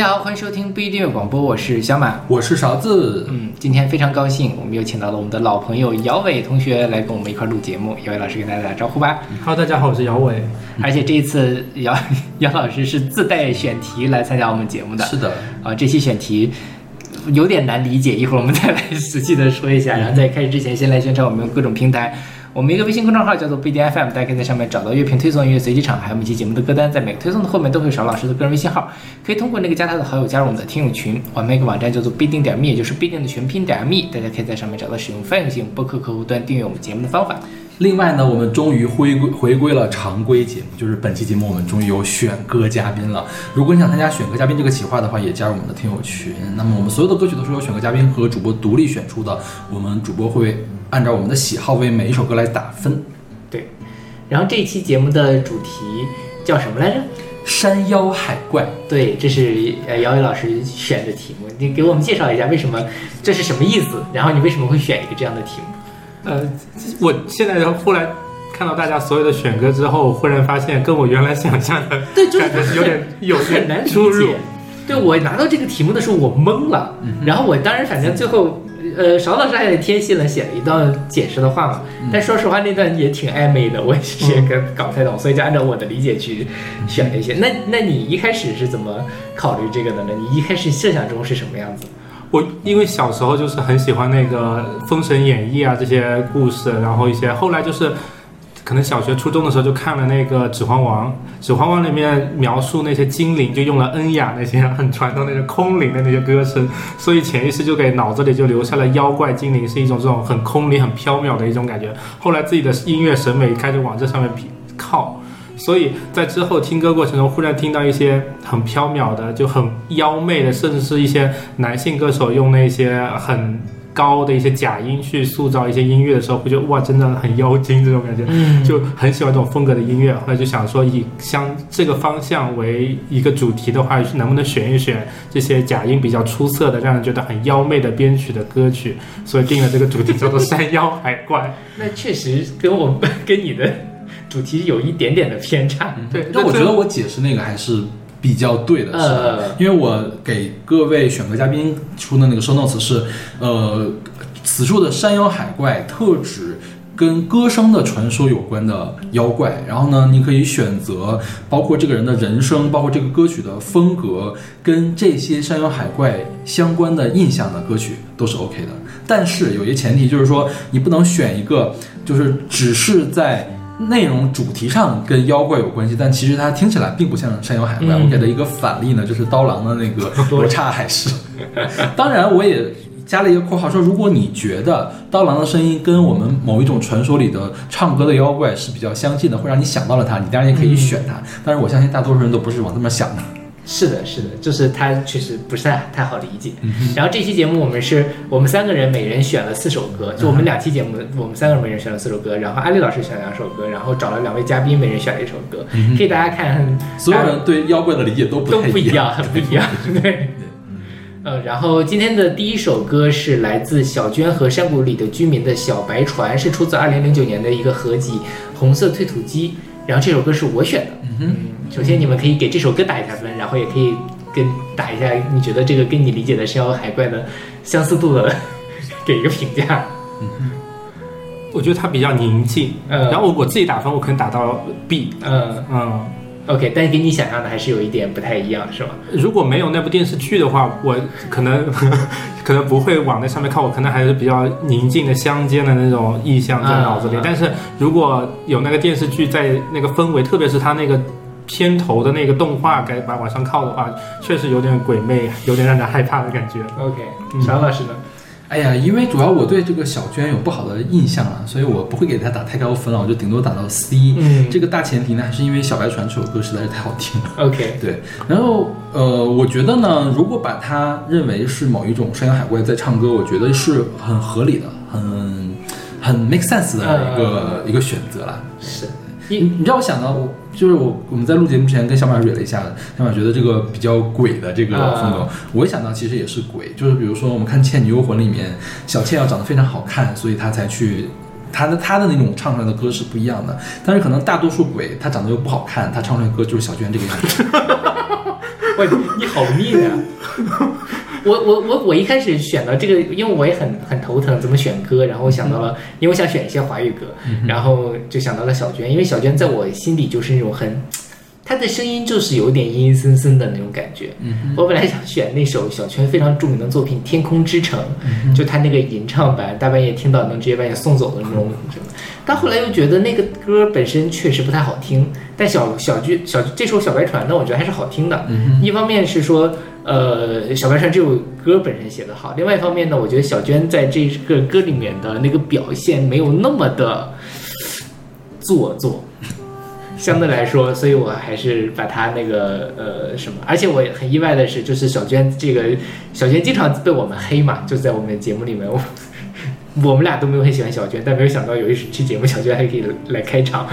家好，欢迎收听不一定有广播，我是小马。我是勺子，嗯，今天非常高兴，我们又请到了我们的老朋友姚伟同学来跟我们一块儿录节目。姚伟老师跟大家打招呼吧。Hello，大家好，我是姚伟。而且这一次姚 姚老师是自带选题来参加我们节目的。是的，啊，这期选题有点难理解，一会儿我们再来 仔细的说一下。然后在开始之前，先来宣传我们各种平台。我们一个微信公众号叫做不一定 FM，大家可以在上面找到乐评推送、音乐随机场，还有每期节目的歌单。在每个推送的后面都会有邵老师的个人微信号，可以通过那个加他的好友加入我们的听友群。我们一个网站叫做必定点 me，也就是必定的全拼点 me，大家可以在上面找到使用泛用型播客客户端订阅我们节目的方法。另外呢，我们终于回归回归了常规节目，就是本期节目我们终于有选歌嘉宾了。如果你想参加选歌嘉宾这个企划的话，也加入我们的听友群。那么我们所有的歌曲都是由选歌嘉宾和主播独立选出的，我们主播会按照我们的喜好为每一首歌来打分。对，然后这一期节目的主题叫什么来着？山妖海怪，对，这是呃姚伟老师选的题目，你给我们介绍一下为什么这是什么意思？然后你为什么会选一个这样的题目？呃，我现在后来看到大家所有的选歌之后，忽然发现跟我原来想象的对，就是有点有点难出入解。。对我拿到这个题目的时候，我懵了，嗯然后我当然反正最后。呃，邵老师还贴心了，写了一段解释的话嘛。嗯但说实话，那段也挺暧昧的，我也是也跟搞不太懂，所以就按照我的理解去选了一些。那那你一开始是怎么考虑这个的呢？你一开始设想中是什么样子？我因为小时候就是很喜欢那个《封神演义》啊这些故事，然后一些后来就是可能小学、初中的时候就看了那个《指环王》，《指环王》里面描述那些精灵就用了恩雅那些很传统那些空灵的那些歌声，所以潜意识就给脑子里就留下了妖怪精灵是一种这种很空灵、很缥缈的一种感觉。后来自己的音乐审美开始往这上面靠。所以在之后听歌过程中，忽然听到一些很缥缈的、就很妖媚的，甚至是一些男性歌手用那些很高的一些假音去塑造一些音乐的时候，会觉得哇，真的很妖精这种感觉，嗯就很喜欢这种风格的音乐。后来就想说，以像这个方向为一个主题的话，能不能选一选这些假音比较出色的，让人觉得很妖媚的编曲的歌曲？所以定了这个主题叫做《山妖海怪那确实跟我跟你的主题有一点点的偏差。》。对，那我觉得我解释那个还是比较对的，是因为我给各位选歌嘉宾出的那个收 notes 是，呃，此处的山妖海怪特指。跟歌声的传说有关的妖怪，然后呢，你可以选择包括这个人的人生，包括这个歌曲的风格，跟这些山妖海怪相关的印象的歌曲都是 OK 的。但是有一个前提，就是说你不能选一个就是只是在内容主题上跟妖怪有关系，但其实它听起来并不像山妖海怪。嗯我给的一个反例呢，就是刀郎的那个 《罗刹海市》。当然，我也加了一个括号说，如果你觉得刀郎的声音跟我们某一种传说里的唱歌的妖怪是比较相近的，会让你想到了他，你当然也可以选他。但是我相信大多数人都不是往这么想的。是的，是的，就是它确实不是太太好理解。然后这期节目我们是我们三个人每人选了四首歌，就我们两期节目我们三个人每人选了四首歌，然后阿丽老师选了两首歌，然后找了两位嘉宾每人选了一首歌，可以大家看所有人对妖怪的理解都不都不一样，很不一样。对，呃，然后今天的第一首歌是来自小娟和山谷里的居民的小白船，是出自二零零九年的一个合集《红色推土机》。然后这首歌是我选的。嗯，首先你们可以给这首歌打一下分，然后也可以跟打一下你觉得这个跟你理解的山妖海怪的相似度的给一个评价。嗯我觉得它比较宁静，嗯然后我我自己打分，我可能打到 B，嗯嗯。，OK，但是跟你想象的还是有一点不太一样，是吧？如果没有那部电视剧的话，我可能 可能不会往那上面靠，我可能还是比较宁静的乡间的那种意象在脑子里。啊但是如果有那个电视剧在那个氛围，特别是它那个片头的那个动画该把往上靠的话，确实有点鬼魅，有点让人害怕的感觉。OK，嗯邵老师呢？哎呀，因为主要我对这个小娟有不好的印象啊，所以我不会给她打太高分了，我就顶多打到 C。嗯这个大前提呢，还是因为《小白船》这首歌实在是太好听了。OK，对，然后呃，我觉得呢，如果把它认为是某一种山羊海怪在唱歌，我觉得是很合理的，很很 make sense 的一个、一个选择啦。是。你你知道我想到，我就是我我们在录节目之前跟小马蕊了一下，小马觉得这个比较鬼的这个风格，啊我一想到其实也是鬼，就是比如说我们看《倩女幽魂》里面，小倩要长得非常好看，所以她才去。她的她的那种唱出来的歌是不一样的，但是可能大多数鬼她长得又不好看，她唱出来的歌就是小娟这个样子。喂你好命啊！我我我我一开始选的这个，因为我也很很头疼怎么选歌，然后我想到了，因为我想选一些华语歌，然后就想到了小娟，因为小娟在我心里就是那种很，她的声音就是有点阴阴森森的那种感觉。我本来想选那首小娟非常著名的作品《天空之城》，就她那个吟唱版，大半夜听到能直接把你送走的那种什么。但后来又觉得那个歌本身确实不太好听，但小小剧小这首《小白船》呢，我觉得还是好听的。一方面是说，呃，《小白船》这首歌本身写得好；另外一方面呢，我觉得小娟在这个歌里面的那个表现没有那么的做作。相对来说，所以我还是把她那个呃什么，而且我也很意外的是，就是小娟这个小娟经常被我们黑嘛，就在我们节目里面，我 我们俩都没有很喜欢小娟，但没有想到有一期节目小娟还可以来开场，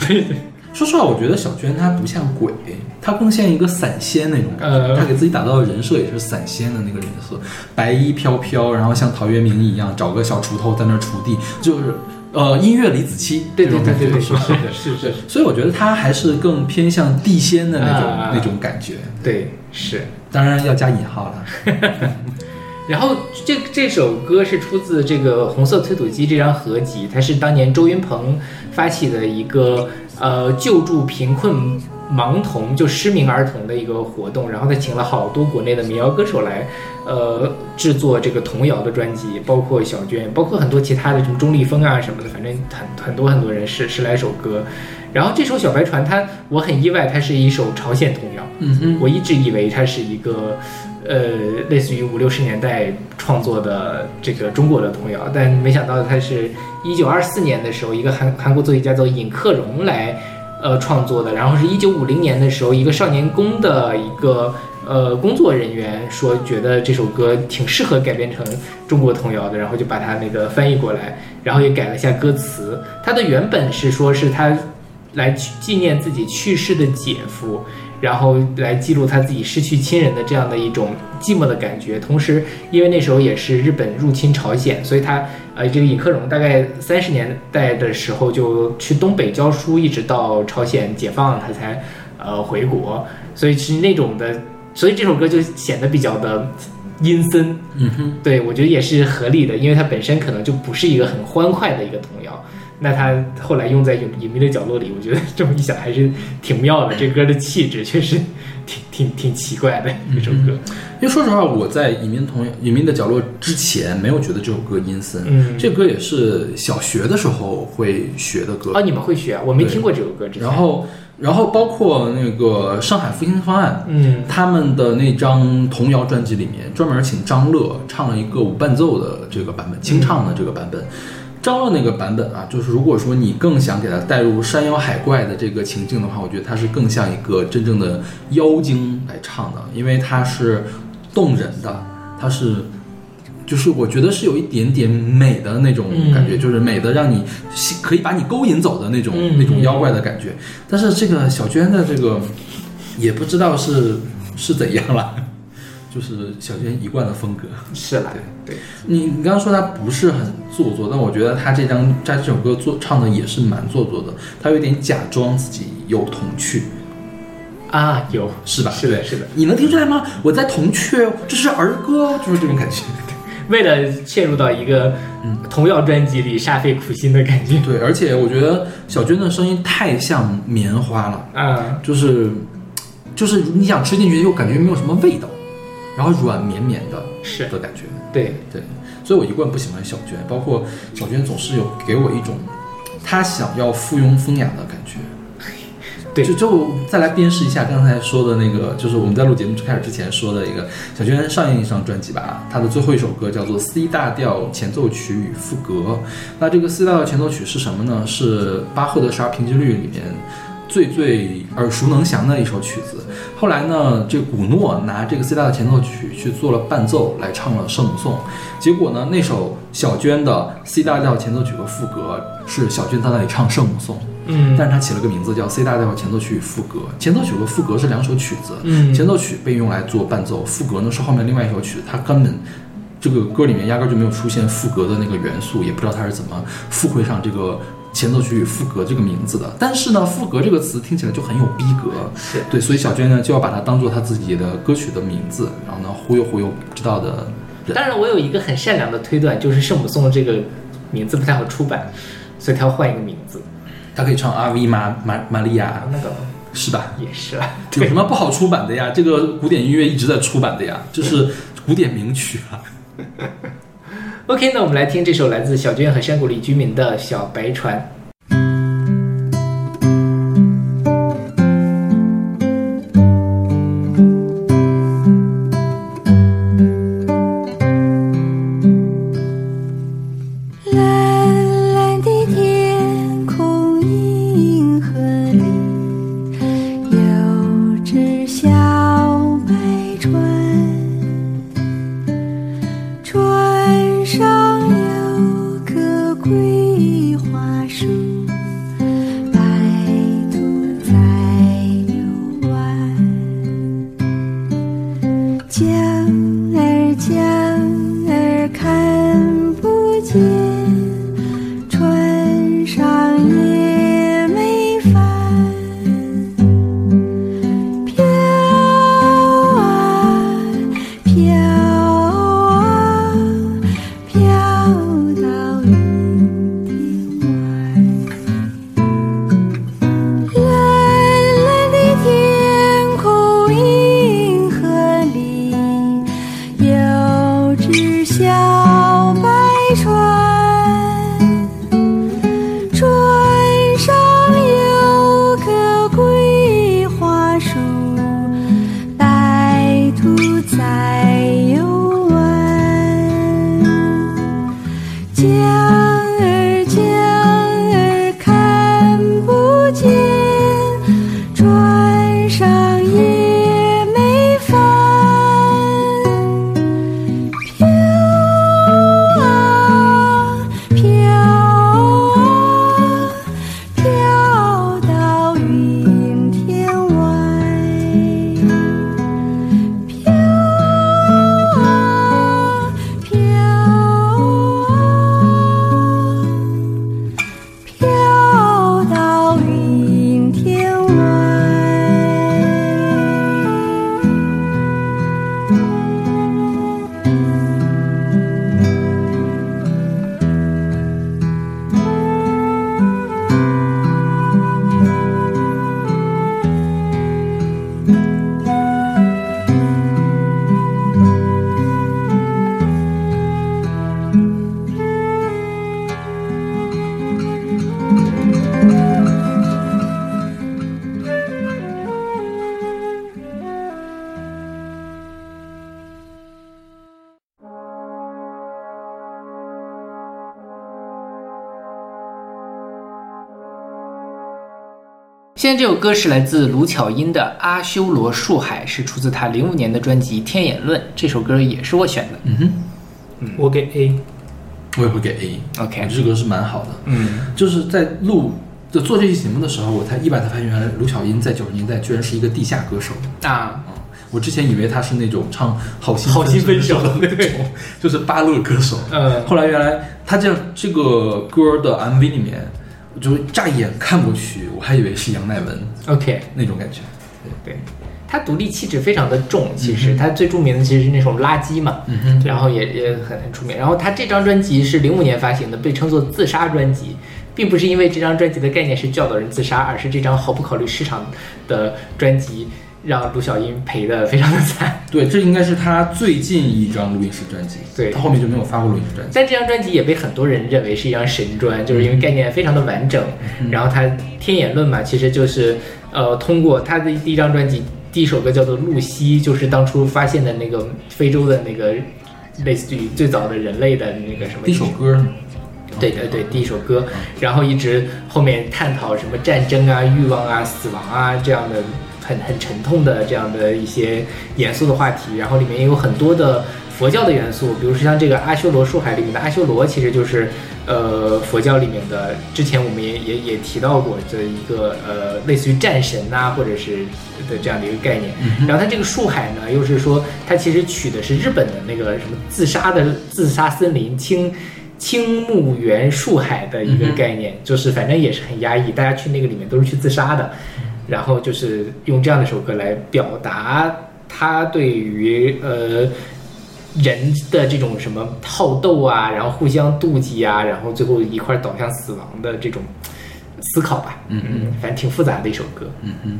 所以说实话，我觉得小娟她不像鬼，她更像一个散仙那种感觉。呃她给自己打造的人设也是散仙的那个人设，白衣飘飘，然后像陶渊明一样找个小锄头在那儿锄地，就是呃音乐李子柒对这种感觉对对对对，是吧是是是，所以我觉得她还是更偏向地仙的那种、啊那种感觉，对是。当然要加引号了。然后这这首歌是出自这个《红色推土机》这张合集，它是当年周云鹏发起的一个呃救助贫困盲童就失明儿童的一个活动，然后他请了好多国内的民谣歌手来呃制作这个童谣的专辑，包括小娟，包括很多其他的什么钟立风啊什么的，反正很很多很多人十十来首歌。然后这首《小白船》它我很意外，它是一首朝鲜童谣。嗯哼，我一直以为它是一个，呃，类似于五六十年代创作的这个中国的童谣，但没想到它是一九二四年的时候，一个韩韩国作曲家叫尹克荣来，呃，创作的。然后是一九五零年的时候，一个少年宫的一个呃工作人员说，觉得这首歌挺适合改编成中国童谣的，然后就把它那个翻译过来，然后也改了一下歌词。它的原本是说是它来去纪念自己去世的姐夫。然后来记录他自己失去亲人的这样的一种寂寞的感觉。同时，因为那时候也是日本入侵朝鲜，所以他呃，这个尹克荣大概三十年代的时候就去东北教书，一直到朝鲜解放他才呃回国。所以是那种的，所以这首歌就显得比较的阴森。嗯哼，对我觉得也是合理的，因为它本身可能就不是一个很欢快的一个童谣。那他后来用在隐隐秘的角落里，我觉得这么一想还是挺妙的。这歌的气质确实挺挺挺奇怪的一首歌。因为说实话，我在《隐秘同隐秘的角落》之前没有觉得这首歌阴森，嗯这歌也是小学的时候会学的歌。哦，你们会学啊？我没听过这首歌之前。然，后，然后包括那个上海复兴方案，嗯他们的那张童谣专辑里面，专门请张乐唱了一个无伴奏的这个版本，清唱的这个版本。张乐那个版本啊，就是如果说你更想给它带入山妖海怪的这个情境的话，我觉得它是更像一个真正的妖精来唱的，因为它是动人的，它是。就是我觉得是有一点点美的那种感觉，嗯就是美的让你可以把你勾引走的那种、嗯那种妖怪的感觉。但是这个小娟的这个也不知道是是怎样了，就是小娟一贯的风格。是啦，对对，你你刚刚说她不是很做作，但我觉得她这张在这首歌做唱的也是蛮做作的，她有点假装自己有童趣，啊，有是吧？是的，是的。你能听出来吗？我在童趣哦，这是儿歌哦，就是这种感觉。为了嵌入到一个童谣专辑里，煞费苦心的感觉。对，而且我觉得小娟的声音太像棉花了。啊，就是就是你想吃进去又感觉没有什么味道，然后软绵绵的是的感觉。对，对，所以我一贯不喜欢小娟，包括小娟总是有给我一种她想要附庸风雅的感觉。对就就再来鞭尸一下刚才说的那个，就是我们在录节目开始之前说的一个小娟上一张专辑吧，她的最后一首歌叫做《C 大调前奏曲与赋格》。那这个 C 大调前奏曲是什么呢？是巴赫的十二平均律里面最最耳熟能详的一首曲子。后来呢，这个古诺拿这个 C 大调前奏曲去做了伴奏，来唱了圣母颂。结果呢，那首小娟的 C 大调前奏曲和副歌是小娟在那里唱圣母颂。嗯但是它起了个名字叫 C 大调前奏曲与副歌。前奏曲和副歌是两首曲子，嗯前奏曲被用来做伴奏，副歌呢是后面另外一首曲子，它根本这个歌里面压根儿就没有出现副歌的那个元素，也不知道它是怎么附会上这个前奏曲与赋格这个名字的。但是呢，赋格这个词听起来就很有逼格，是对，所以小娟呢就要把它当做她自己的歌曲的名字，然后呢忽悠忽悠不知道的人。当然，我有一个很善良的推断，就是圣母颂这个名字不太好出版，所以她要换一个名字。她可以唱阿维玛玛玛利亚，那个是吧？也是啦。有什么不好出版的呀？这个古典音乐一直在出版的呀，就是古典名曲啊。OK，那我们来听这首来自小娟和山谷里居民的小白船。现在这首歌是来自卢巧音的《阿修罗树海》，是出自她零五年的专辑《天眼论》。这首歌也是我选的。嗯哼我给 A。我也会给 A。OK 这歌是蛮好的。嗯，就是在录就做这期节目的时候，我才意外的发现，原来卢巧音在九十年代居然是一个地下歌手。啊，我之前以为她是那种唱好心好心分手手的那种，就是巴乐歌手。嗯，后来原来她这样这个歌的 MV 里面，我就乍一眼看过去，我还以为是杨乃文 OK，那种感觉。对，他独立气质非常的重。其实他最著名的其实是那首《垃圾》嘛，嗯哼，然后也也很很出名。然后他这张专辑是零五年发行的，被称作自杀专辑，并不是因为这张专辑的概念是教导人自杀，而是这张毫不考虑市场的专辑让卢晓英赔的非常的惨。对，这应该是她最近一张录音室专辑。对她后面就没有发过录音室专辑。但这张专辑也被很多人认为是一张神专，就是因为概念非常的完整。然后他《天眼论》嘛，其实就是呃通过他的第一张专辑，第一首歌叫做《露西》，就是当初发现的那个非洲的那个类似于最早的人类的那个什么第一首歌，对对对，第一首歌，然后一直后面探讨什么战争啊、欲望啊、死亡啊这样的很很沉痛的这样的一些严肃的话题，然后里面也有很多的佛教的元素，比如说像这个阿修罗树海里面的阿修罗，其实就是呃佛教里面的，之前我们也也也提到过的一个呃类似于战神呐、或者是的这样的一个概念。然后它这个树海呢，又是说它其实取的是日本的那个什么自杀的自杀森林青青木原树海的一个概念，就是反正也是很压抑，大家去那个里面都是去自杀的，然后就是用这样的首歌来表达他对于呃人的这种什么好斗啊，然后互相妒忌啊，然后最后一块儿导向死亡的这种思考吧。嗯嗯，反正挺复杂的一首歌。嗯嗯。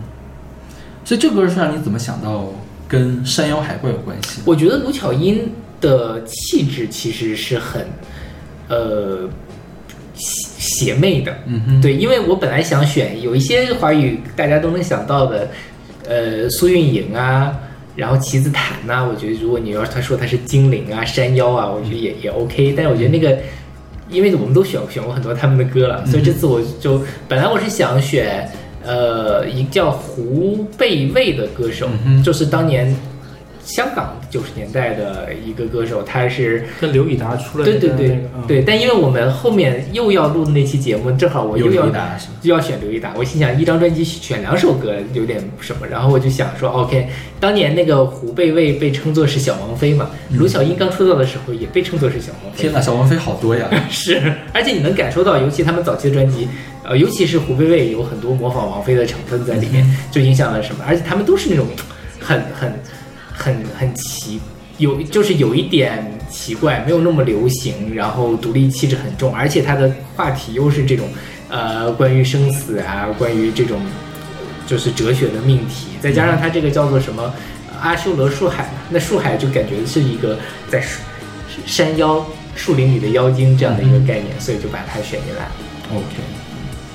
所以这歌是让你怎么想到跟山妖海怪有关系？我觉得卢巧音的气质其实是很，呃，邪邪魅的。嗯哼，对，因为我本来想选有一些华语大家都能想到的，呃，苏运莹啊，然后棋子坦呐、我觉得如果你要是他说他是精灵啊、山妖啊，我觉得也也 OK。但是我觉得那个，因为我们都选选过很多他们的歌了，所以这次我就本来我是想选，呃，一个叫胡贝卫的歌手，嗯就是当年香港九十年代的一个歌手，他是。跟刘以达出来的对对对嗯对，但因为我们后面又要录的那期节目，正好我又有要又要选刘以达，我心想一张专辑选两首歌有点什么，然后我就想说，OK，当年那个胡贝卫被称作是小王妃嘛，卢小英刚出道的时候也被称作是小王妃，嗯天哪，小王妃好多呀！是，而且你能感受到，尤其他们早期的专辑，呃，尤其是胡贝卫有很多模仿王菲的成分在里面，就影响了什么，而且他们都是那种很很很很奇，有就是有一点奇怪，没有那么流行，然后独立气质很重，而且它的话题又是这种呃关于生死啊，关于这种就是哲学的命题，再加上它这个叫做什么呃阿修罗树海嘛，那树海就感觉是一个在树山腰树林里的妖精这样的一个概念，所以就把它选进来了。OK，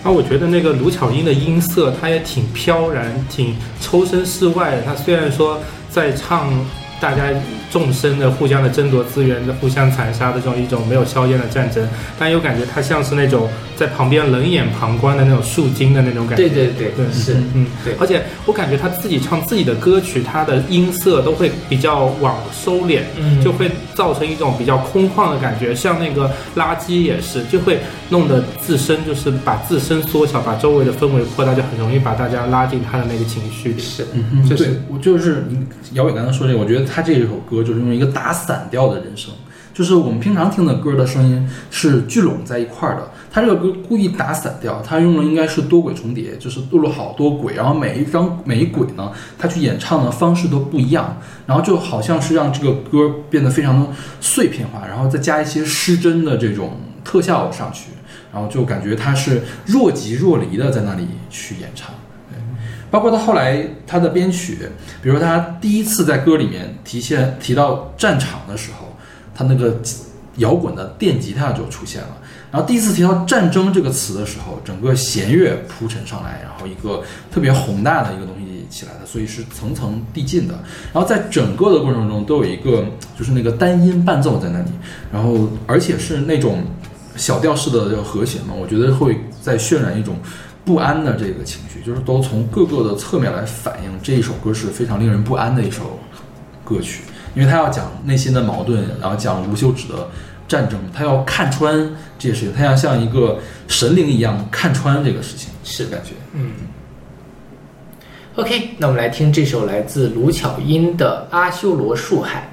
啊，我觉得那个卢巧音的音色，她也挺飘然，挺抽身事外的。她虽然说在唱大家众生的互相的争夺资源的、互相残杀的这种一种没有硝烟的战争，但又感觉他像是那种在旁边冷眼旁观的那种树精的那种感觉。对对对对是嗯，对而且我感觉他自己唱自己的歌曲，他的音色都会比较往收敛，嗯就会造成一种比较空旷的感觉。像那个垃圾也是，就会弄得自身就是把自身缩小，把周围的氛围扩大，就很容易把大家拉进他的那个情绪里。是，嗯哼，就是对我就是姚伟刚刚说这个，我觉得他这首歌歌就是用一个打散调的人声，就是我们平常听的歌的声音是聚拢在一块儿的，他这个歌故意打散调，他用的应该是多轨重叠，就是录了好多轨，然后每一张每一轨呢，他去演唱的方式都不一样，然后就好像是让这个歌变得非常的碎片化，然后再加一些失真的这种特效上去，然后就感觉他是若即若离的在那里去演唱。包括他后来他的编曲，比如他第一次在歌里面提现提到战场的时候，他那个摇滚的电吉他就出现了。然后第一次提到战争这个词的时候，整个弦乐铺陈上来，然后一个特别宏大的一个东西起来的，所以是层层递进的。然后在整个的过程中都有一个就是那个单音伴奏在那里，然后而且是那种小调式的这个和弦嘛，我觉得会在渲染一种不安的这个情绪，就是都从各个的侧面来反映这一首歌是非常令人不安的一首歌曲，因为他要讲内心的矛盾，然后讲无休止的战争，他要看穿这些事情，他要像一个神灵一样看穿这个事情，是感觉。嗯。OK，那我们来听这首来自卢巧音的《阿修罗树海》。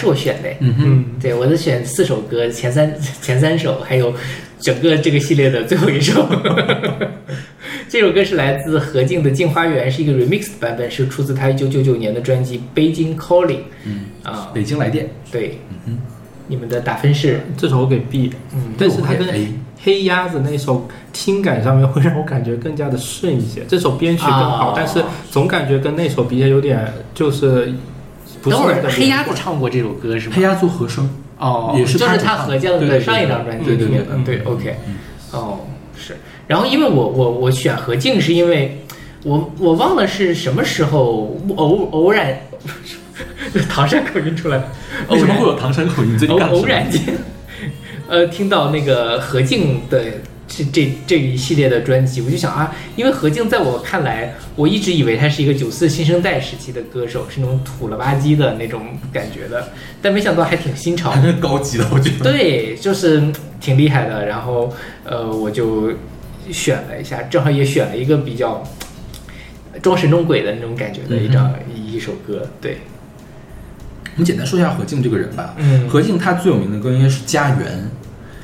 是我选的。嗯哼，嗯，对，我是选四首歌，前三 前三首，还有整个这个系列的最后一首。这首歌是来自何静的《镜花缘》，是一个 remix 的版本，是出自他一九九九年的专辑《北京 Calling》。嗯，啊，北京来电，对，嗯你们的打分是，这首我给 B 的，嗯，但是它跟 A 黑鸭子那首听感上面会让我感觉更加的顺一些。这首编曲更好，哦但是总感觉跟那首比起来有点就是不等会儿黑鸭子唱过这首歌是吗黑？鸭做和声，哦，也是就是他他主唱合将的上一张专辑对对对里面对，OK，哦是，然后因为我我我选何静是因为我我忘了是什么时候偶偶然，唐山口音出来了，为什么会有唐山口音？最近？偶然间，呃，听到那个何静的这这这一系列的专辑，我就想啊，因为何静在我看来，我一直以为她是一个九四新生代时期的歌手，是那种土了吧唧的那种感觉的，但没想到还挺新潮还。是高级的，我觉得。对，就是挺厉害的。然后呃，我就选了一下，正好也选了一个比较装神弄鬼的那种感觉的一张、一首歌。对，我们简单说一下何静这个人吧。嗯何静她最有名的歌应该是《家园》，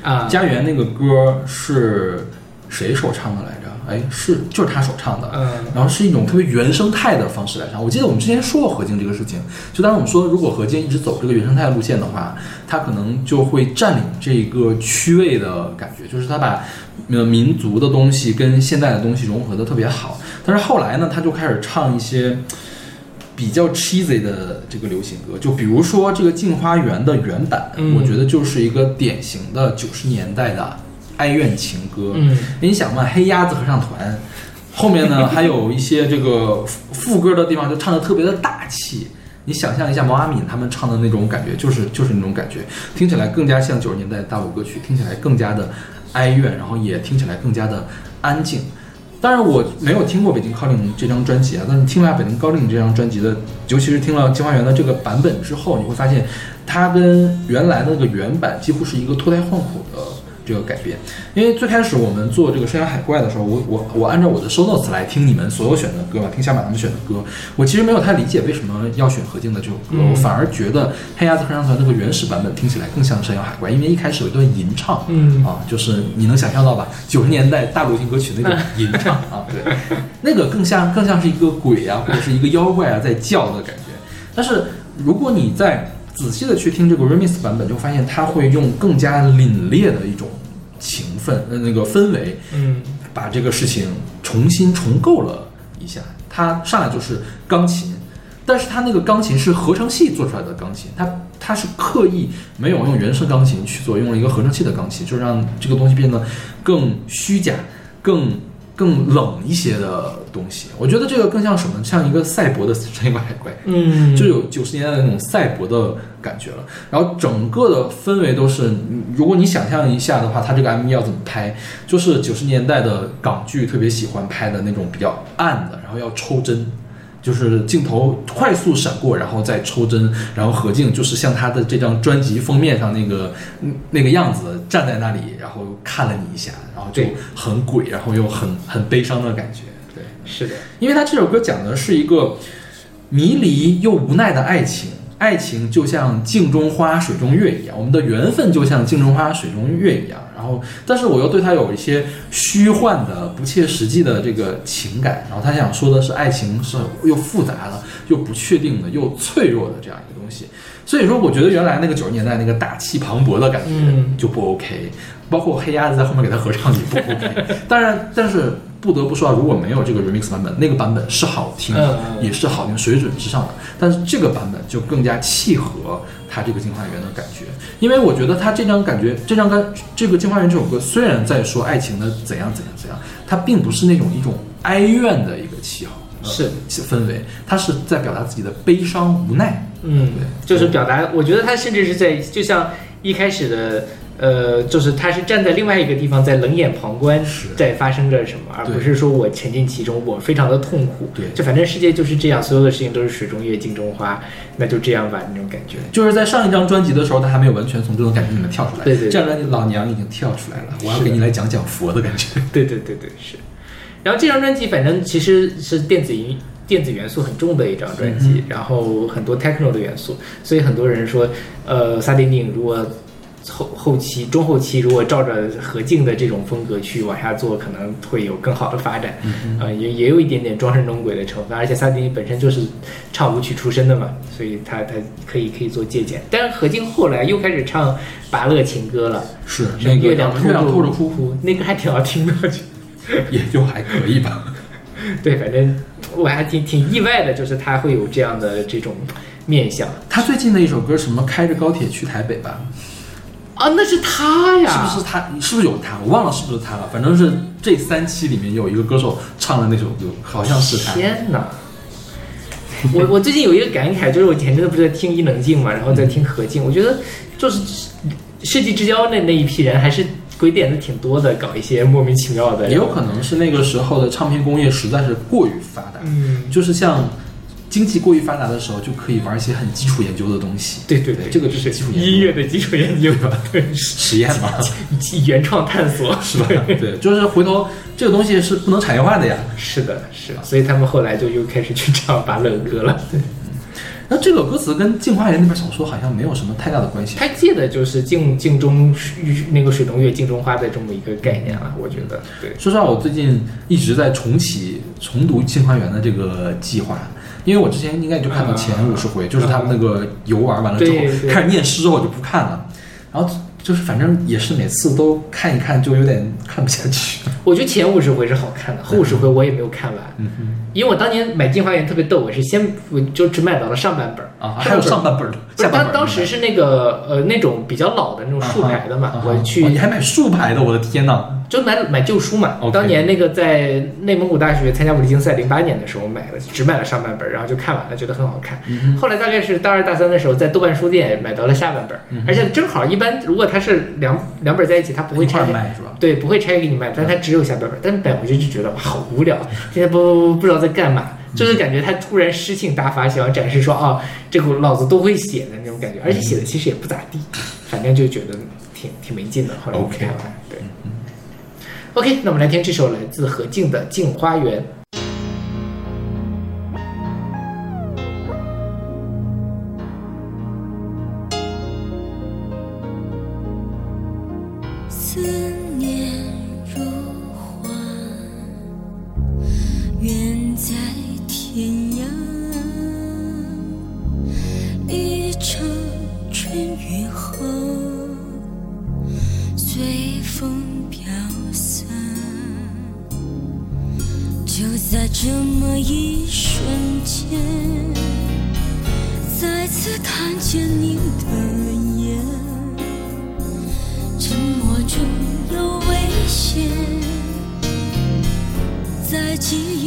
啊，《家园》那个歌是谁首唱的来着？哎，是就是他首唱的。嗯然后是一种特别原生态的方式来唱。我记得我们之前说过何静这个事情，就当时我们说，如果何静一直走这个原生态路线的话，他可能就会占领这个区位的感觉，就是他把呃民族的东西跟现代的东西融合的特别好。但是后来呢，他就开始唱一些。比较 cheesy 的这个流行歌，就比如说这个《镜花缘》的原版，嗯我觉得就是一个典型的九十年代的哀怨情歌。嗯你想嘛，黑鸭子合唱团，后面呢还有一些这个副 副歌的地方就唱的特别的大气。你想象一下毛阿敏他们唱的那种感觉，就是就是那种感觉，听起来更加像九十年代大陆歌曲，听起来更加的哀怨，然后也听起来更加的安静。当然我没有听过《北京 caling》这张专辑啊，但是听了《北京 caling》这张专辑的，尤其是听了《清华园》的这个版本之后，你会发现它跟原来的那个原版几乎是一个脱胎换骨的这个改变。因为最开始我们做这个《山羊海怪》的时候，我我我按照我的 show notes 来听你们所有选的歌嘛，听小马他们选的歌，我其实没有太理解为什么要选何静的这首歌，嗯我反而觉得黑鸭子合唱团那个原始版本听起来更像《山羊海怪》，因为一开始有一段吟唱，嗯啊，就是你能想象到吧？九十年代大流行歌曲那种吟唱啊，对，那个更像更像是一个鬼啊，或者是一个妖怪啊在叫的感觉。但是如果你再仔细的去听这个 remix 版本，就发现他会用更加凛冽的一种情分，呃，那个氛围，嗯把这个事情重新重构了一下。他上来就是钢琴，但是他那个钢琴是合成器做出来的钢琴，他他是刻意没有用原声钢琴去做，用了一个合成器的钢琴，就让这个东西变得更虚假、更更冷一些的东西。我觉得这个更像什么？像一个赛博的山羊海怪。嗯，就有九十年代的那种赛博的感觉了。然后整个的氛围都是，嗯如果你想象一下的话，它这个 MV 要怎么拍，就是九十年代的港剧特别喜欢拍的那种比较暗的，然后要抽帧。就是镜头快速闪过，然后再抽帧，然后何静就是像他的这张专辑封面上那个嗯那个样子，站在那里，然后看了你一下，然后就很鬼，然后又很很悲伤的感觉。对，是的，因为他这首歌讲的是一个迷离又无奈的爱情，爱情就像镜中花、水中月一样，我们的缘分就像镜中花、水中月一样。然后，但是我又对他有一些虚幻的、不切实际的这个情感。然后他想说的是，爱情是又复杂的、又不确定的、又脆弱的这样一个东西。所以说，我觉得原来那个九十年代那个大气磅礴的感觉嗯就不 OK，、包括黑鸭子在后面给他合唱也不 OK。当然，但是不得不说啊，如果没有这个 remix 版本，那个版本是好听的，也是好听，水准之上的。但是这个版本就更加契合他这个《镜花缘》的感觉，因为我觉得他这张感觉，这张歌，这个《镜花缘》这首歌虽然在说爱情的怎样怎样怎样，它并不是那种一种哀怨的一个气候，呃是。氛围，它是在表达自己的悲伤无奈。嗯对，就是表达，我觉得他甚至是在，就像一开始的，呃，就是他是站在另外一个地方在冷眼旁观，在发生着什么，而不是说我沉浸其中，我非常的痛苦。对就反正世界就是这样，所有的事情都是水中月，镜中花，那就这样吧，那种感觉。就是在上一张专辑的时候，他还没有完全从这种感觉里面跳出来。对对对这张专辑老娘已经跳出来了，我要给你来讲讲佛的感觉。对对对对，是。然后这张专辑反正其实是电子音电子元素很重的一张专辑，然后很多 techno 的元素，所以很多人说，呃，萨顶顶如果后后期中后期如果照着何静的这种风格去往下做，可能会有更好的发展。呃，也也有一点点装神弄鬼的成分，而且萨顶顶本身就是唱舞曲出身的嘛，所以他他可以可以做借鉴。但是何静后来又开始唱拔乐情歌了，是什那个么月亮月亮透透着哭，哭，那个还挺好听的，我觉得。也就还可以吧。对，反正我还挺挺意外的，就是他会有这样的这种面相他最近的一首歌什么开着高铁去台北吧，啊，那是他呀，是不是他？是不是有他？我忘了是不是他了。反正是这三期里面有一个歌手唱的那首歌，好像是他。天哪！我我最近有一个感慨，就是我前阵子不是在听伊能静嘛，然后在听何静，我觉得就是世纪之交那那一批人还是鬼点子挺多的，搞一些莫名其妙的，也有可能是那个时候的唱片工业实在是过于发达，嗯，就是像经济过于发达的时候，就可以玩一些很基础研究的东西。对对对，这个就是基础研究音乐的基础研究吧，对，实验嘛，原创探索是吧？对，就是回头这个东西是不能产业化的呀。是的，是的，所以他们后来就又开始去唱拔乐歌了。对，那这个歌词跟《镜花缘》那本小说好像没有什么太大的关系。他借的就是镜镜中那个水中月、镜中花的这么一个概念了，我觉得。对，说实话，我最近一直在重启、重读《镜花缘》的这个计划，因为我之前应该就看到前五十回，就是他们那个游玩完了之后开始念诗之后我就不看了，然后就是反正也是每次都看一看就有点看不下去。我觉得前五十回是好看的，后五十回我也没有看完。嗯哼因为我当年买《镜花缘》特别逗，我是先我就只买到了上半本儿啊，还有上半本儿的，当当时是那个呃那种比较老的那种竖排的嘛，我去哦你还买竖排的，我的天呐！就买买旧书嘛。当年那个在内蒙古大学参加武力竞赛，零八年的时候买了，只买了上半本，然后就看完了，觉得很好看。嗯后来大概是大二大三的时候，在豆瓣书店买到了下半本，嗯而且正好一般如果它是两两本在一起，它不会拆开。儿卖是吧？对，不会拆给你卖，但是它只有下半本。但是买回去就觉得哇，好无聊，现在不不不不知道在干嘛，就是感觉他突然诗性大发，想要展示说啊，这个老子都会写的那种感觉，而且写的其实也不咋地，反正就觉得挺挺没劲的。后来看完，对。OK，那我们来听这首来自何静的《镜花缘》。记忆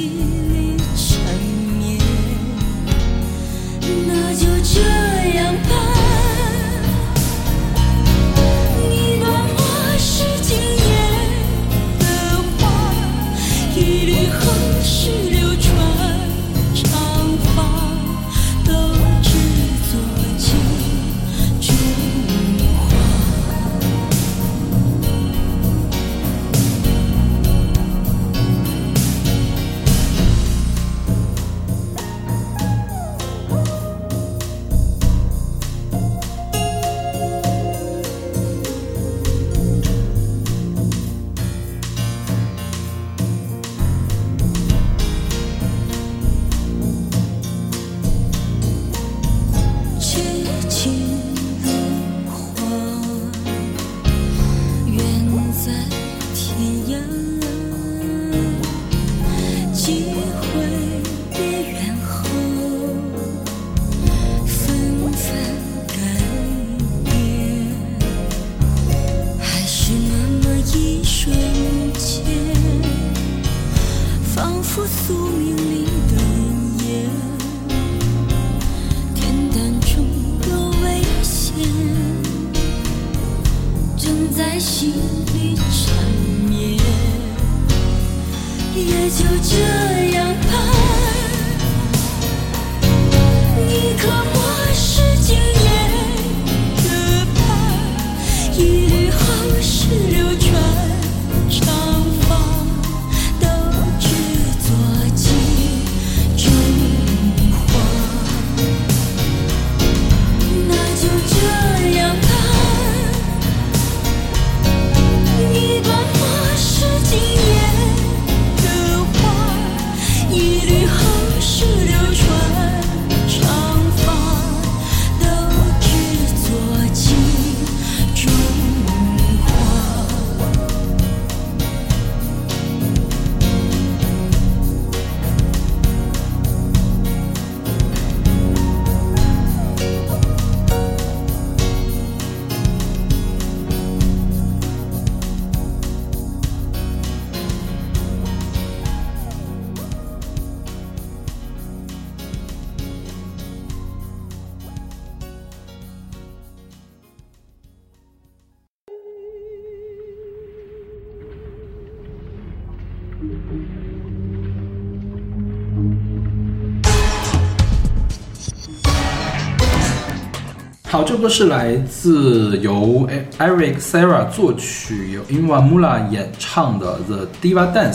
好，这个是来自由 Eric Serra 作曲，由 Inwa Mula 演唱的《The Diva Dance》，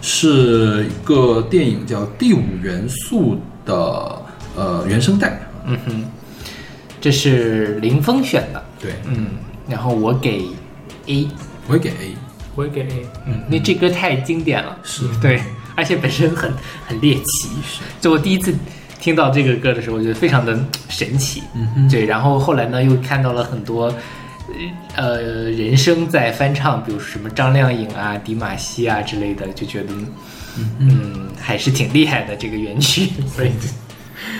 是一个电影叫《第五元素》的呃原声带。嗯哼，这是林峰选的，对，嗯，然后我给 A，我也给 A。我也给 A。嗯，那这歌太经典了，是。对，而且本身很很猎奇，就我第一次听到这个歌的时候，我觉得非常的神奇，嗯哼。对，然后后来呢又看到了很多。呃，人声在翻唱，比如什么张靓颖啊、迪玛希啊之类的，就觉得，嗯，还是挺厉害的这个原曲，所 以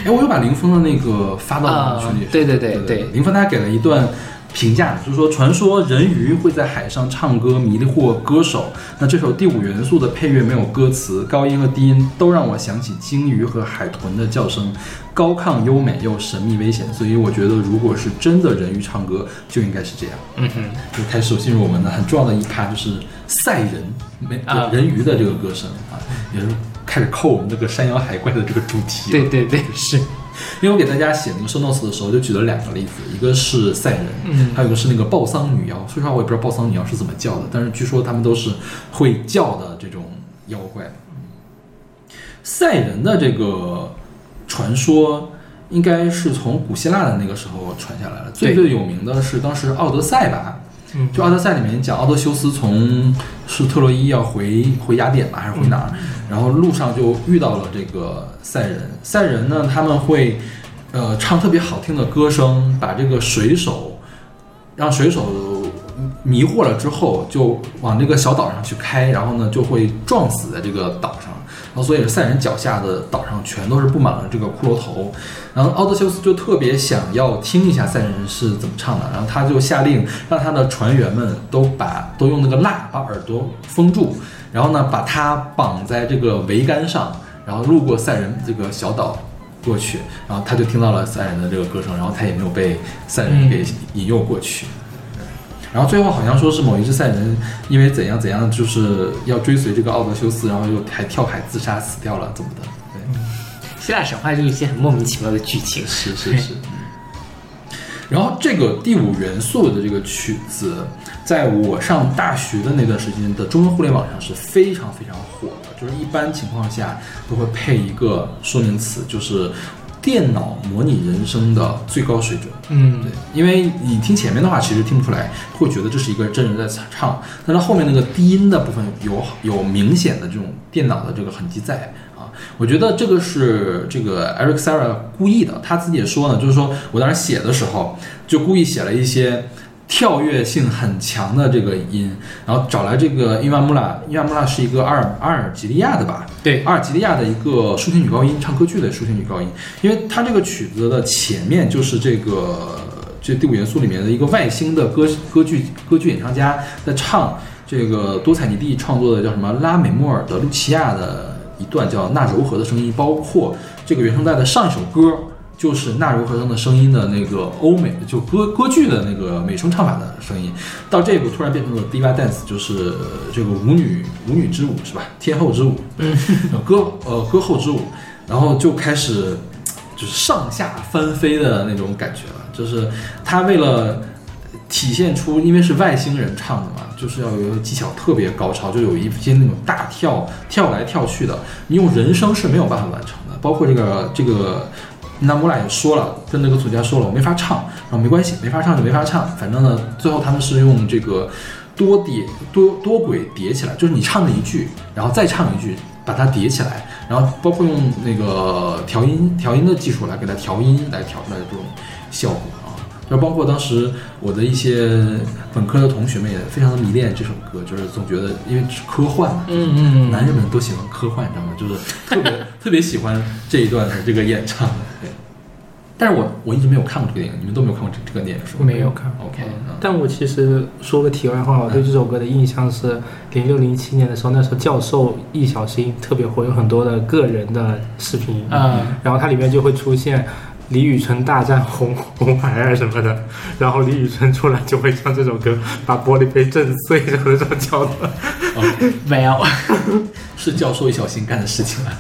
哎，我又把林峰的那个发到啊群里对对对对。林峰他给了一段评价，就是说，传说人鱼会在海上唱歌迷惑歌手。那这首第五元素的配乐没有歌词，高音和低音都让我想起鲸鱼和海豚的叫声，高亢优美又神秘危险。所以我觉得，如果是真的人鱼唱歌，就应该是这样。嗯哼，就开始进入我们的很重要的一趴，就是赛人没啊人鱼的这个歌声啊，也是开始扣我们这个山羊海怪的这个主题。对对对，是，因为我给大家写那个 show notes 的时候，就举了两个例子，一个是赛人，嗯还有一个是那个暴桑女妖。说实话，我也不知道暴桑女妖是怎么叫的，但是据说他们都是会叫的这种妖怪。赛人的这个传说，应该是从古希腊的那个时候传下来了。最最有名的是当时《奥德赛》吧，嗯就《奥德赛》里面讲奥德修斯从是特洛伊要回回雅典吧，还是回哪儿？然后路上就遇到了这个赛人。赛人呢，他们会呃唱特别好听的歌声，把这个水手让水手迷惑了之后，就往这个小岛上去开，然后呢就会撞死在这个岛上。然后所以赛人脚下的岛上全都是布满了这个骷髅头。然后奥德修斯就特别想要听一下赛人是怎么唱的，然后他就下令让他的船员们都把都用那个蜡把耳朵封住，然后呢把他绑在这个桅杆上，然后路过赛人这个小岛过去，然后他就听到了赛人的这个歌声，然后他也没有被赛人给引诱过去。然后最后好像说是某一只赛人因为怎样怎样，就是要追随这个奥德修斯，然后又还跳海自杀死掉了，怎么的？对。希腊神话就是一些很莫名其妙的剧情，是是是。然后这个第五元素的这个曲子，在我上大学的那段时间的中文互联网上是非常非常火的，就是一般情况下都会配一个说明词，就是电脑模拟人生的最高水准。嗯对，因为你听前面的话，其实听不出来，会觉得这是一个真人在唱，但是后面那个低音的部分有有明显的这种电脑的这个痕迹在啊。我觉得这个是这个 Eric Serra 故意的，他自己也说呢，就是说我当时写的时候就故意写了一些。跳跃性很强的这个音，然后找来这个伊万穆拉，伊万穆拉是一个阿尔阿尔及利亚的吧？对阿尔及利亚的一个抒情女高音，唱歌剧的抒情女高音，因为它这个曲子的前面就是这个这第五元素里面的一个外星的歌歌剧歌剧演唱家在唱这个多彩尼蒂创作的叫什么拉美莫尔的路奇亚的一段叫那柔和的声音，包括这个原声带的上一首歌。就是纳柔和声的声音的那个欧美，就歌歌剧的那个美声唱法的声音，到这一步突然变成了 diva dance，就是这个舞女舞女之舞是吧？天后之舞，嗯，歌呃歌后之舞，然后就开始就是上下翻飞的那种感觉了，就是他为了体现出，因为是外星人唱的嘛，就是要有一个技巧特别高超，就有一些那种大跳跳来跳去的，你用人声是没有办法完成的，包括这个这个。那我俩也说了，跟那个作家说了，我没法唱，然后没关系，没法唱就没法唱，反正呢，最后他们是用这个多叠多多轨叠起来，就是你唱了一句，然后再唱一句，把它叠起来，然后包括用那个调音调音的技术来给它调音，来调出来的这种效果啊。就包括当时我的一些本科的同学们也非常的迷恋这首歌，就是总觉得因为是科幻嘛，嗯嗯男人们都喜欢科幻，你知道吗？就是特别 特别喜欢这一段的这个演唱。对，但是我我一直没有看过这个电影，你们都没有看过这这个电影是吧？没有看 OK，嗯但我其实说个题外话，我对这首歌的印象是零六零七年的时候，那时候教授易小星特别火，有很多的个人的视频，啊然后它里面就会出现李宇春大战红红孩儿什么的，然后李宇春出来就会唱这首歌，把玻璃杯震碎的那种桥段。OK，，Well，是教授一小心干的事情啊。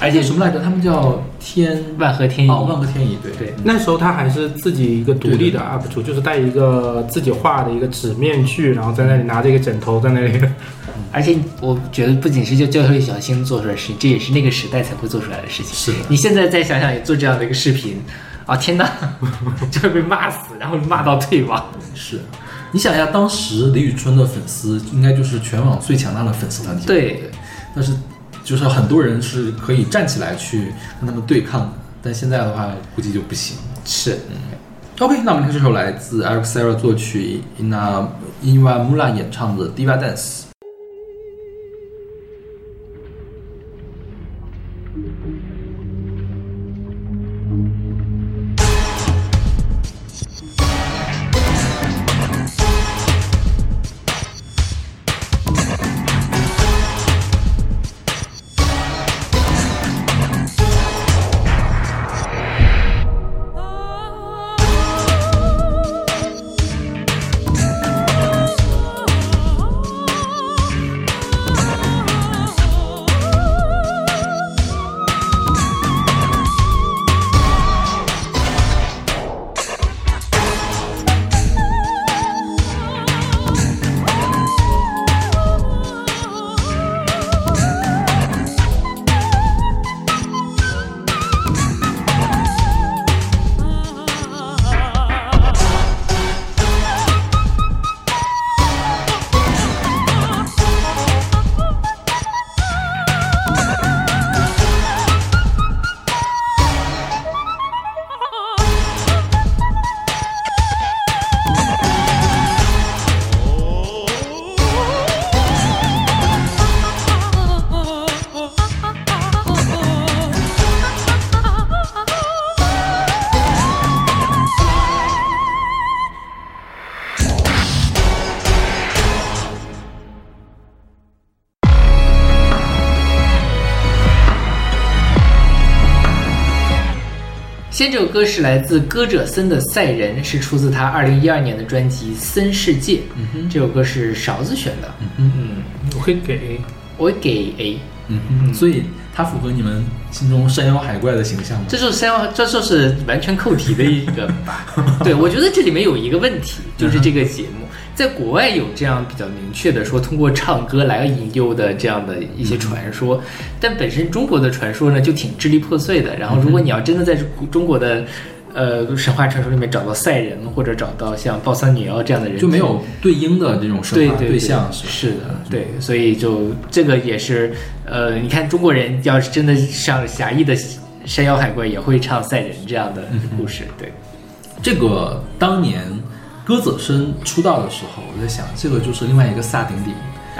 而且什么来着？他们叫天万和天宜，哦，万和天宜，对对，那时候他还是自己一个独立的 UP 主，就是带一个自己画的一个纸面具，然后在那里拿着一个枕头在那里。而且我觉得不仅是就教会小新做出来的事情，这也是那个时代才会做出来的事情。是的你现在再想想，也做这样的一个视频，啊天哪，就会被骂死，然后骂到退网。是。你想一下，当时李宇春的粉丝应该就是全网最强大的粉丝团体，对，但是就是很多人是可以站起来去跟他们对抗的，但现在的话估计就不行。是，OK，那我们听这首来自 Eric Serra 作曲 Ina Iwa Mula 演唱的《Diva Dance》。歌是来自歌者森的《赛人》，是出自他二零一二年的专辑《森世界》。嗯哼这首歌是勺子选的，嗯哼嗯，我会给我会给 A。嗯哼，所以它符合你们心中山妖海怪的形象吗？这就是山妖，这就是完全扣题的一个吧。对，我觉得这里面有一个问题，就是这个节目在国外有这样比较明确的说通过唱歌来引诱的这样的一些传说，但本身中国的传说呢就挺支离破碎的。然后，如果你要真的在中国的呃神话传说里面找到赛人，或者找到像鲍三女妖这样的人，就没有对应的这种神话对对象是？是的，对，所以就这个也是，呃，你看中国人要是真的像狭义的山妖海怪，也会唱赛人这样的故事，对，这个当年歌子生出道的时候，我在想，这个就是另外一个萨顶顶，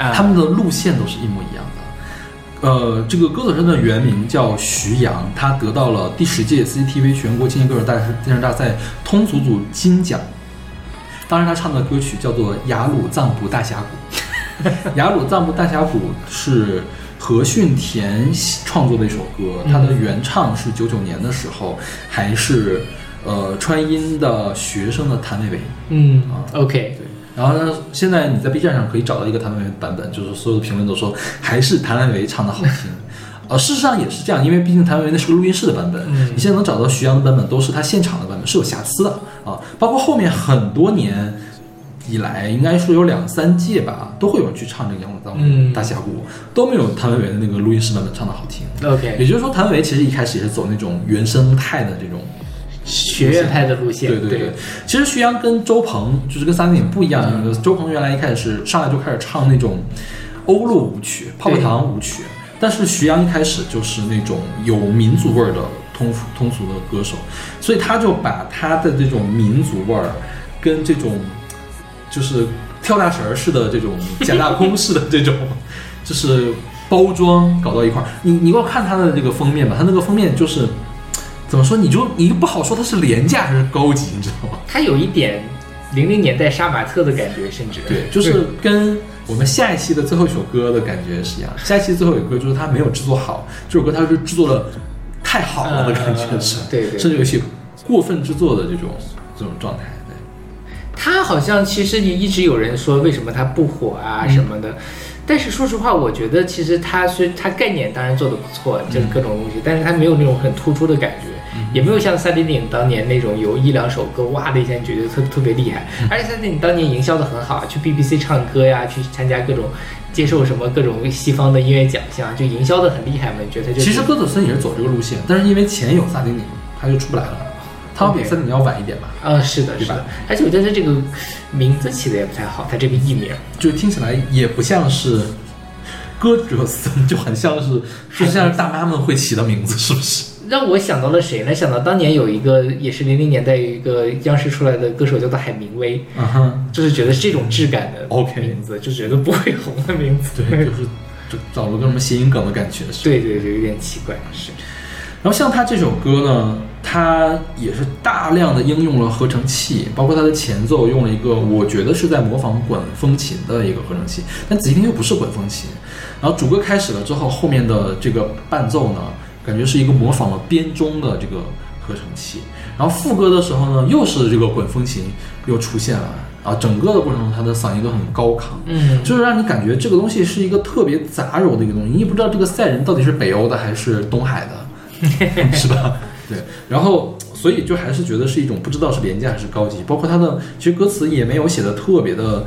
啊他们的路线都是一模一样的。呃，这个歌子生的原名叫徐阳，他得到了第十届 CCTV 全国青年歌手大电视大赛通俗组金奖。当时他唱的歌曲叫做《雅鲁藏布大峡谷》，《雅鲁藏布大峡谷》是何训田创作的一首歌，它的原唱是九九年的时候，还是呃川音的学生的谭维维。嗯啊，OK，对，然后呢，现在你在 B 站上可以找到一个谭维维版本，就是所有的评论都说还是谭维维唱的好听。呃，事实上也是这样，因为毕竟谭维维那是个录音室的版本，嗯你现在能找到徐阳的版本都是他现场的版本，是有瑕疵的啊。包括后面很多年以来，应该说有两三届吧，都会有人去唱这个《阳光嗯大峡谷》，都没有谭维维的那个录音室版本唱的好听。OK，也就是说，谭维维其实一开始也是走那种原生态的这种学院派的路线，对对对，其实徐阳跟周鹏就是跟三点不一样，就是周鹏原来一开始是上来就开始唱那种欧陆舞曲、泡泡糖舞曲，但是徐阳一开始就是那种有民族味儿的通通俗的歌手，所以他就把他的这种民族味儿跟这种就是跳大神儿似的这种假大空似的这种 就是包装搞到一块儿。你你给我看他的这个封面吧，他那个封面就是。怎么说？你就你又不好说它是廉价还是高级，你知道吗？它有一点零零年代杀马特的感觉，甚至对，就是跟我们下一期的最后一首歌的感觉是一样。下一期最后一首歌就是它没有制作好，这首歌它是制作的太好了的感觉是，嗯对对甚至有些过分制作的这种这种状态。对，他好像其实也一直有人说为什么它不火啊嗯什么的，但是说实话，我觉得其实它虽它概念当然做的不错，就是嗯各种东西，但是它没有那种很突出的感觉，也没有像萨顶顶当年那种有一两首歌哇的一下你觉得特特别厉害，嗯而且萨顶顶当年营销的很好，去 BBC 唱歌呀，去参加各种接受什么各种西方的音乐奖项，就营销的很厉害嘛，你觉得它就其实歌德森也是走这个路线，但是因为前有萨顶顶，他就出不来了。他要比萨顶顶要晚一点吧，啊，是的，是的，而且我觉得他这个名字起的也不太好，他这个艺名。就听起来也不像是歌德森，就很像是就像是大妈们会起的名字，是不是？让我想到了谁呢？想到当年有一个也是零零年代有一个央视出来的歌手叫做海明威，就是觉得是这种质感的 OK 名字，就觉得不会红的名字。对，就是就找了个什么谐音梗的感觉是。对对对，有点奇怪，是。然后像他这首歌呢，他也是大量的应用了合成器，包括他的前奏用了一个我觉得是在模仿管风琴的一个合成器，但仔细听又不是管风琴。然后主歌开始了之后，后面的这个伴奏呢，感觉是一个模仿了编钟的这个合成器。然后副歌的时候呢，又是这个滚风琴又出现了，啊，整个的过程中他的嗓音都很高亢。嗯，就是让你感觉这个东西是一个特别杂糅的一个东西，你也不知道这个赛人到底是北欧的还是东海的，是吧？对，然后所以就还是觉得是一种不知道是廉价还是高级，包括他的其实歌词也没有写的特别的，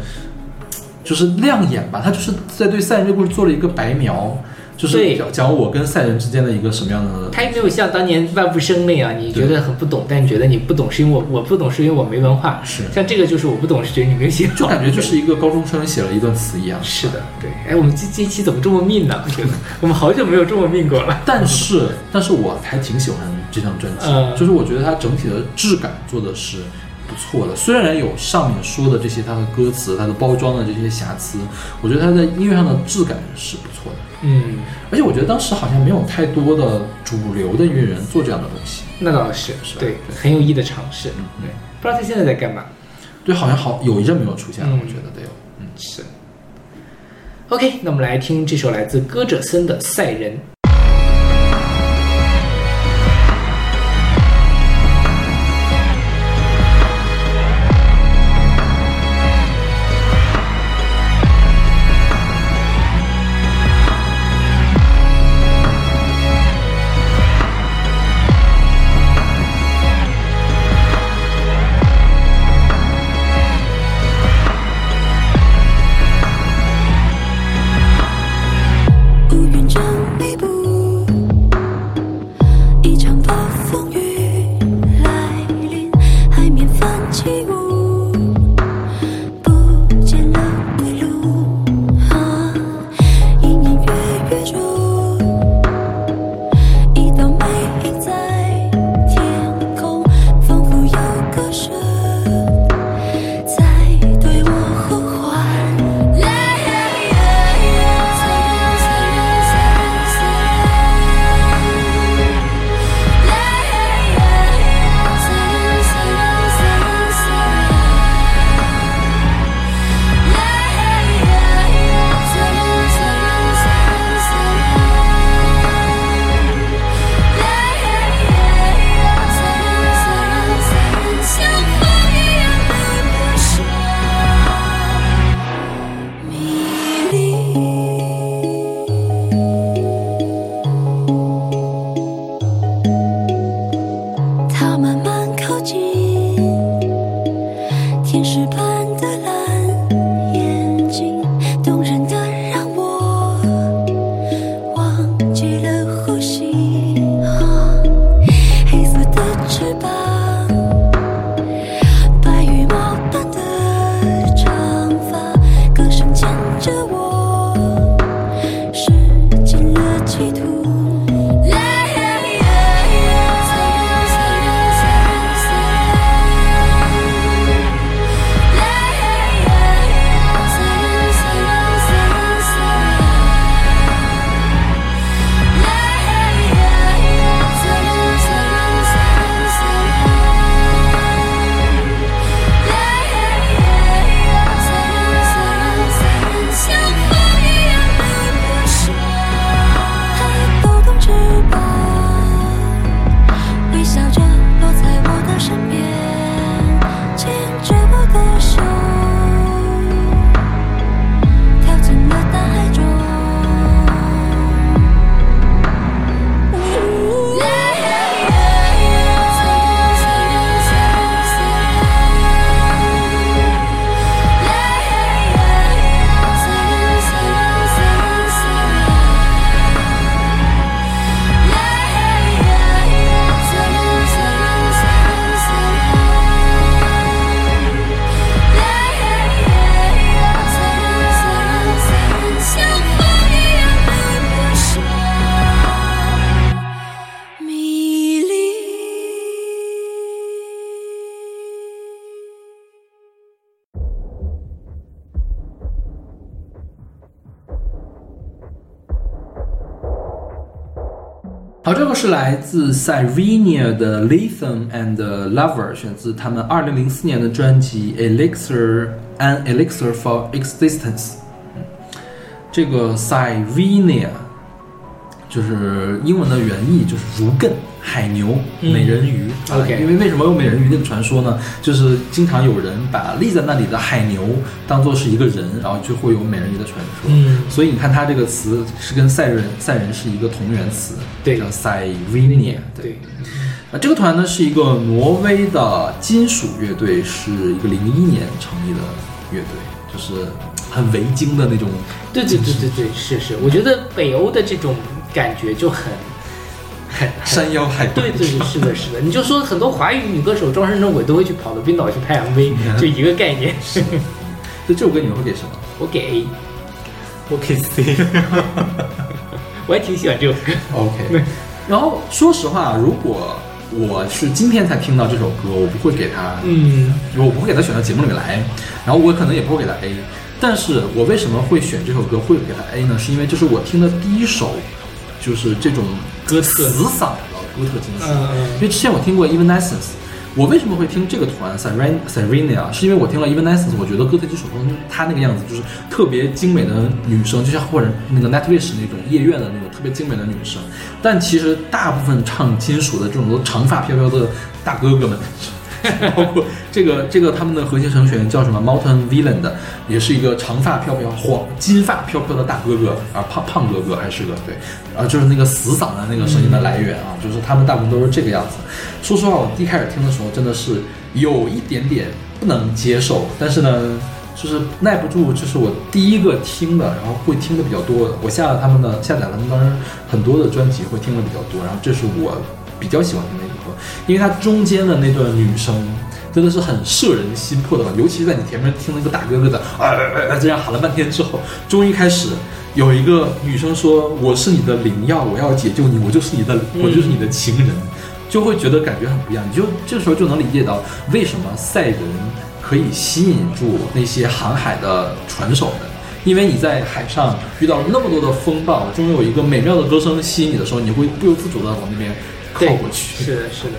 就是亮眼吧，他就是在对赛人这个故事做了一个白描，就是对讲讲我跟赛人之间的一个什么样的，他也没有像当年万物生那样，你觉得很不懂，但你觉得你不懂是因为我我不懂是因为我没文化。是像这个就是我不懂是觉得你没有写好，就感觉就是一个高中生写了一段词一样。是的，对。哎，我们这这一期怎么这么命呢？我们好久没有这么命过了。但是，但是我还挺喜欢这张专辑，嗯就是我觉得它整体的质感做的是不错的。虽然有上面说的这些它的歌词、它的包装的这些瑕疵，我觉得它在音乐上的质感是不错的。嗯，而且我觉得当时好像没有太多的主流的音乐人做这样的东西。那倒是，是吧对，很有意义的尝试。嗯对，不知道他现在在干嘛。对，好像好有一阵没有出现了，嗯我觉得得有。嗯，是。OK，那我们来听这首来自歌者森的《赛人》。是来自 Cyrenia 的 Lithium and Lover，选自他们二零零四年的专辑 Elixir an Elixir for Existence。这个 Cyrenia 就是英文的原意就是如更、海牛、嗯美人鱼。啊 OK 因为为什么有美人鱼那个传说呢？就是经常有人把立在那里的海牛当做是一个人，然后就会有美人鱼的传说。嗯所以你看它这个词是跟赛人赛人是一个同源词，对叫 Cyrenia。对，啊，这个团呢是一个挪威的金属乐队，是一个零一年成立的乐队，就是很维京的那种。对对对对对，是是，我觉得北欧的这种感觉就很山腰海对对对，是的，是的。你就说很多华语女歌手终身正轨都会去跑到冰岛去拍 MV，就一个概念。所以这首歌你们会给什么？我给 A，我给 C，我还挺喜欢这首歌。OK。然后说实话，如果我是今天才听到这首歌，我不会给它，嗯我不会给它选到节目里面来，然后我可能也不会给它 A。但是我为什么会选这首歌，会给它 A 呢？是因为这是我听的第一首，就是这种哥特死嗓的哥特金属。因为之前我听过 Evanescence，我为什么会听这个团 Syren Syrenia？是因为我听了 Evanescence，我觉得哥特金属中他那个样子就是特别精美的女生，就像或者那个 Nightwish 那种夜愿的那种特别精美的女生。但其实大部分唱金属的这种都长发飘飘的大哥哥们。包括这个这个他们的核心成员叫什么 Mountain Villain 的，也是一个长发飘飘、黄金发飘飘的大哥哥啊，胖胖哥哥还是个对，啊就是那个死嗓的那个声音的来源啊，就是他们大部分都是这个样子。说实话，我一开始听的时候真的是有一点点不能接受，但是呢，就是耐不住，这是我第一个听的，然后会听的比较多的。我下了他们的下载了他们当时很多的专辑，会听的比较多，然后这是我比较喜欢听的一，因为它中间的那段女声。真的是很摄人心魄的，尤其是在你前面听那个大哥哥的啊啊啊这样喊了半天之后，终于开始有一个女生说：“我是你的灵药，我要解救你，我就是你的，我就是你的情人。”就会觉得感觉很不一样，你就这时候就能理解到为什么赛人可以吸引住那些航海的船手们，因为你在海上遇到那么多的风暴，终于有一个美妙的歌声吸引你的时候，你会不由自主的往那边靠对过去。是的，是的。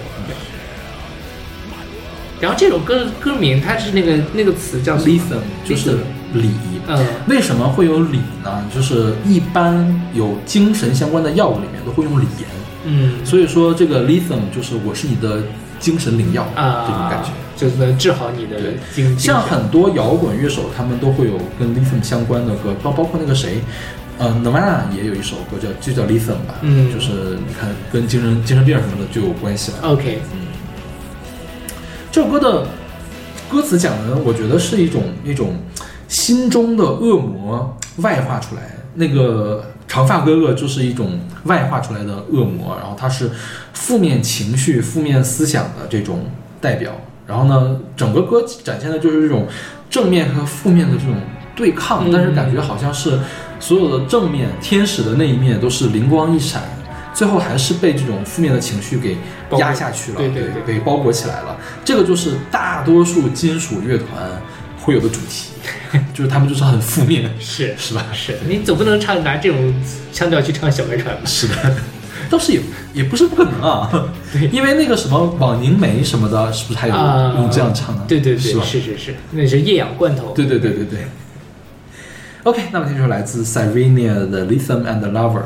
然后这首歌歌名它是那个那个词叫 “listen”，就是锂。嗯为什么会有锂呢？就是一般有精神相关的药物里面都会用锂盐，嗯所以说这个 “listen” 就是我是你的精神灵药啊，这种感觉。就是能治好你的对精像很多摇滚乐手，他们都会有跟 “listen” 相关的歌，包包括那个谁，呃，Nirvana 也有一首歌叫就叫 lithium 吧，嗯就是你看跟精神精神病什么的就有关系了。OK，嗯这首歌的歌词讲的，我觉得是一种一种心中的恶魔外化出来。那个长发哥哥就是一种外化出来的恶魔，然后他是负面情绪、负面思想的这种代表。然后呢，整个歌展现的就是这种正面和负面的这种对抗，嗯但是感觉好像是所有的正面天使的那一面都是灵光一闪，最后还是被这种负面的情绪给压下去了，对对对给包裹起来了。这个就是大多数金属乐团会有的主题，就是他们就是很负面，是是吧？是，你总不能唱拿这种腔调去唱小白船吧？是的，倒是也也不是不可能啊。对因为那个什么枉凝眉什么的，是不是还有啊用这样唱的？对对对，是？是是是，那是液氧罐头。对对对对对。OK，那么听这首来自 Cyrenia 的 Lithium and Lover。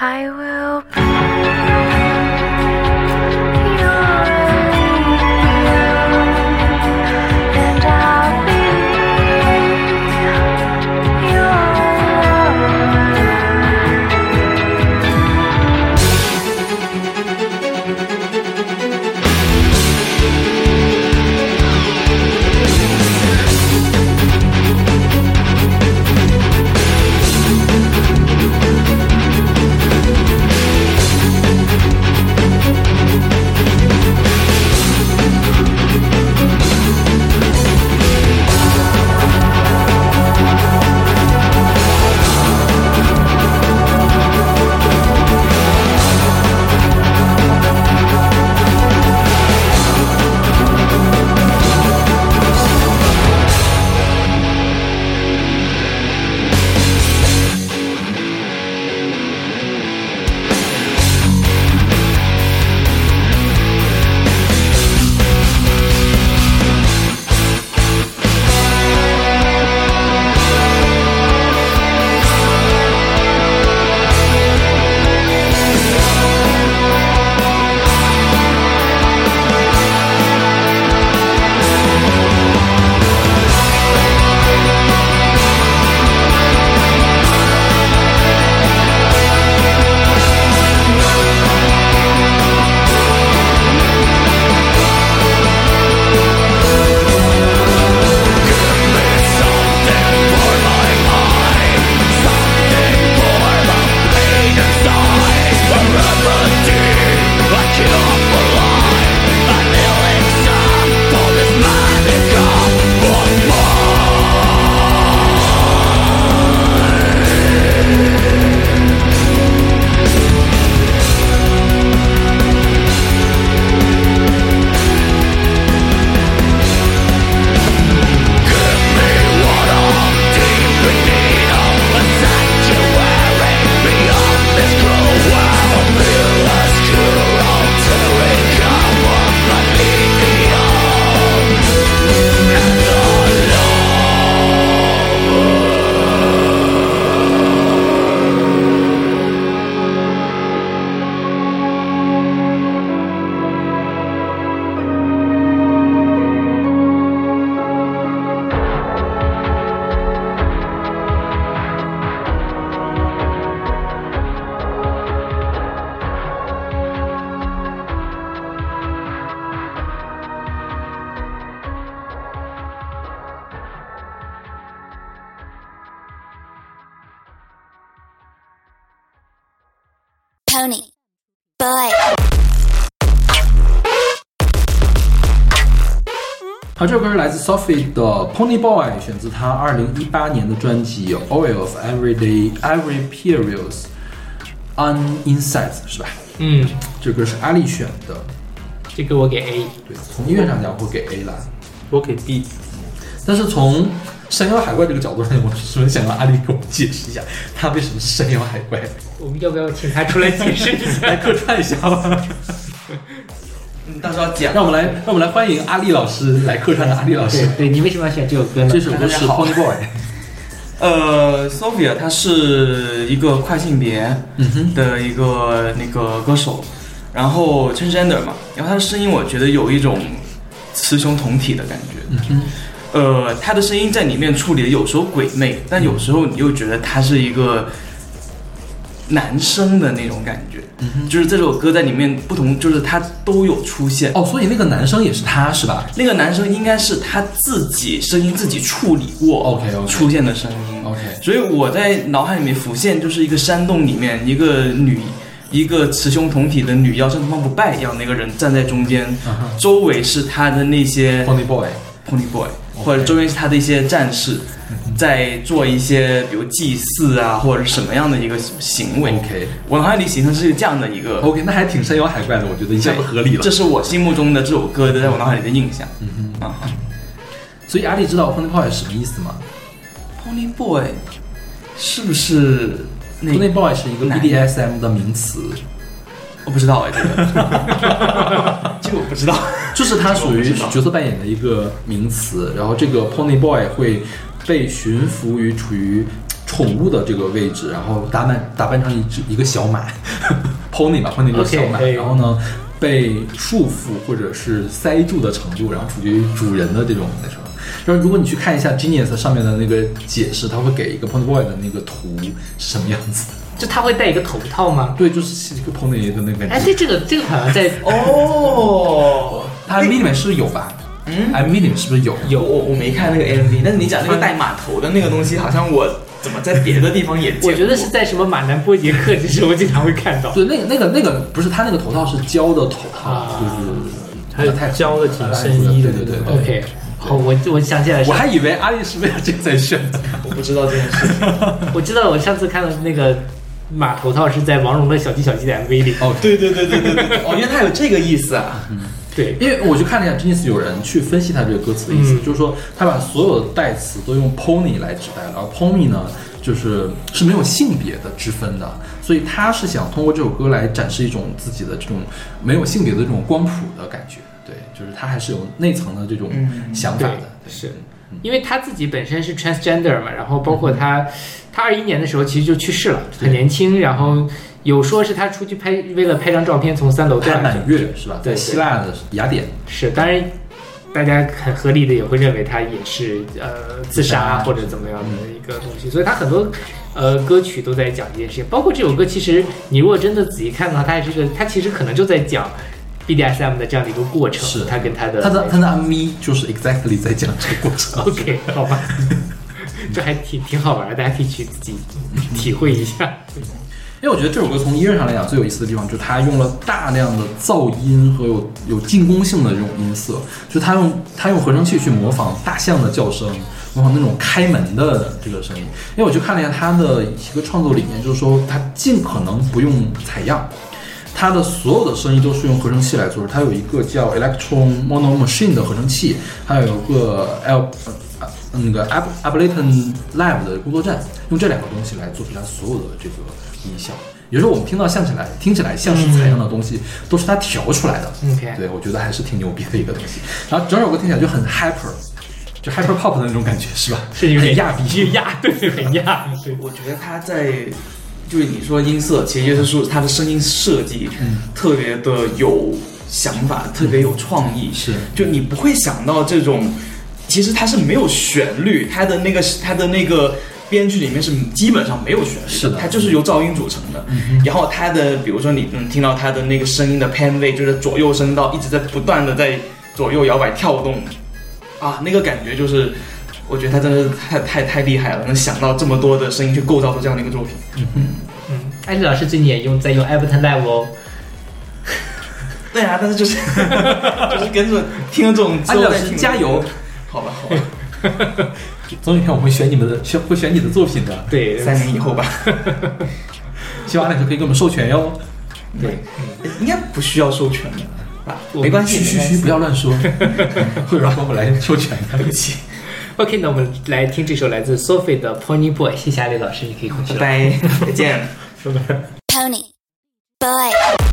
I will 好，这首歌是来自 Sophie 的 Pony Boy，选自他二零一八年的专辑《Oil of Everyday Every Periods Uninsights》，是吧？嗯，这歌是阿丽选的，这个我给 A。对，从音乐上讲我给 A 啦，我给 B。但是从山妖海怪这个角度上，我十分想让阿丽给我们解释一下，他为什么是山妖海怪，我们要不要请他出来解释一下？来客串一下吧。嗯，到时候要讲。让我们来，让我们来欢迎阿丽老师来客串的阿丽老师对。对，你为什么要选这首歌呢？这首歌是 Pony Boy，呃，Sophia 她是一个跨性别嗯哼，的一个那个歌手，然后 transgender 嘛，然后她的声音我觉得有一种雌雄同体的感觉。嗯哼，呃，她的声音在里面处理的有时候鬼魅，但有时候你又觉得他是一个男生的那种感觉。嗯就是这首歌在里面不同，就是他都有出现。哦，所以那个男生也是他是吧那个男生应该是他自己声音自己处理过 OK，OK 出现的声音。？OK，所以我在脑海里面浮现就是一个山洞里面一个女，一个雌雄同体的女妖像方不败一样的一个人站在中间，周围是他的那些 Pony Boy，pony boy，或者周围是他的一些战士，在做一些比如祭祀啊或者是什么样的一个行为。OK 我脑海里形成是这样的一个。OK，那还挺山妖海怪的，我觉得一下子合理了这。是我心目中的这首歌的在我脑海里的印象。嗯啊所以阿丽知道 Pony Boy 是什么意思吗，Pony Boy 是不是那？Pony Boy 是一个男 BDSM 的名词，我不知道哎，这个这个我不知道。就是它属于角色扮演的一个名词。然后这个 Pony Boy 会被驯服于处于宠物的这个位置，然后打扮打扮成一只一个小马 pony 吧，pony 就是小马然后呢被束缚或者是塞住的程度，然后处于主人的这种那什么。然后如果你去看一下 Genius 上面的那个解释，它会给一个 Pony Boy 的那个图是什么样子。就他会戴一个头套吗？对，就是一个 pony 的那个感哎，觉。对，这个这个好像在哦，他 MV 里面是有吧？嗯，MV 里面是不是有？有我我没看那个 MV，但是你讲那个带码头的那个东西，好像我怎么在别的地方也见过我觉得是在什么马南波杰克的时候经常会看到。对，那个那个那个不是，他那个头套是胶的头套，啊就是还有太胶的紧身衣的对对对对。OK，好，我我想起来是我，还以为阿丽是为了这个在选的。我不知道这件事情。我知道我上次看的那个马头套是在王蓉的小鸡小鸡的 MV 里。哦，对对对对对对，哦，原来他有这个意思啊。对，因为我去看了一下 Genius，有人去分析他这个歌词的意思，嗯。就是说他把所有的代词都用 pony 来指代了，而 pony 呢，就是是没有性别的之分的，所以他是想通过这首歌来展示一种自己的这种没有性别的这种光谱的感觉，对，就是他还是有内层的这种嗯想法的，对。是因为他自己本身是 transgender 嘛，然后包括他，他二一年的时候其实就去世了，很年轻，然后有说是他出去拍，为了拍张照片从三楼掉拍下去满。月是吧？对在希腊的雅典，是，当然，大家很合理的也会认为他也是呃自杀啊或者怎么样的一个东西，所以他很多呃歌曲都在讲这件事情，包括这首歌，其实你如果真的仔细看的话，它也是个，它其实可能就在讲 BDSM 的这样的一个过程，是他跟他的他的他的 MV 就是 exactly 在讲这个过程。OK 好吧，这还挺挺好玩的，大家可以去自己体会一下。因为我觉得这首歌从音乐上来讲最有意思的地方，就是它用了大量的噪音和有有进攻性的这种音色，就它用它用合成器去模仿大象的叫声，模仿那种开门的这个声音。因为我去看了一下它的一个创作理念，就是说它尽可能不用采样，它的所有的声音都是用合成器来做的。它有一个叫 Electron Mono Machine 的合成器，还有一个 L 呃那个 Ab Ableton Live 的工作站，用这两个东西来做出它所有的这个音效。有时候我们听到像起来听起来像是采样的东西，都是它调出来的。OK 对我觉得还是挺牛逼的一个东西。然后整首歌听起来就很 hyper，就 hyper pop 的那种感觉，是吧？是有点很亚逼。亚，对，很亚，对。我觉得他在就是你说音色，其实就是说他的声音设计，特别的有想法，特别有创意。是就你不会想到这种，其实它是没有旋律，它的那个它的那个编曲里面是基本上没有旋律，是的它就是由噪音组成的。然后它的，比如说你能听到它的那个声音的偏位，就是左右声道一直在不断的在左右摇摆跳动，啊，那个感觉就是。我觉得他真的是太太太厉害了，能想到这么多的声音去构造出这样的一个作品。嗯嗯，艾丽老师最近也用在用 Ableton Live 哦。对啊，但是就是 就是跟着听了这种之安老师加油！好吧，好吧，总有一天我会选你们的，选会选你的作品的。对，三年以后吧，希望艾老师可以给我们授权哟。对，应该不需要授权的吧？没关系，嘘嘘嘘，不要乱说，会有人帮我们来授权的。对不起，OK，那我们来听这首来自 Sophie 的 Pony Boy。谢谢阿丽老师，你可以回去拜了。拜，再见。Pony. Boy.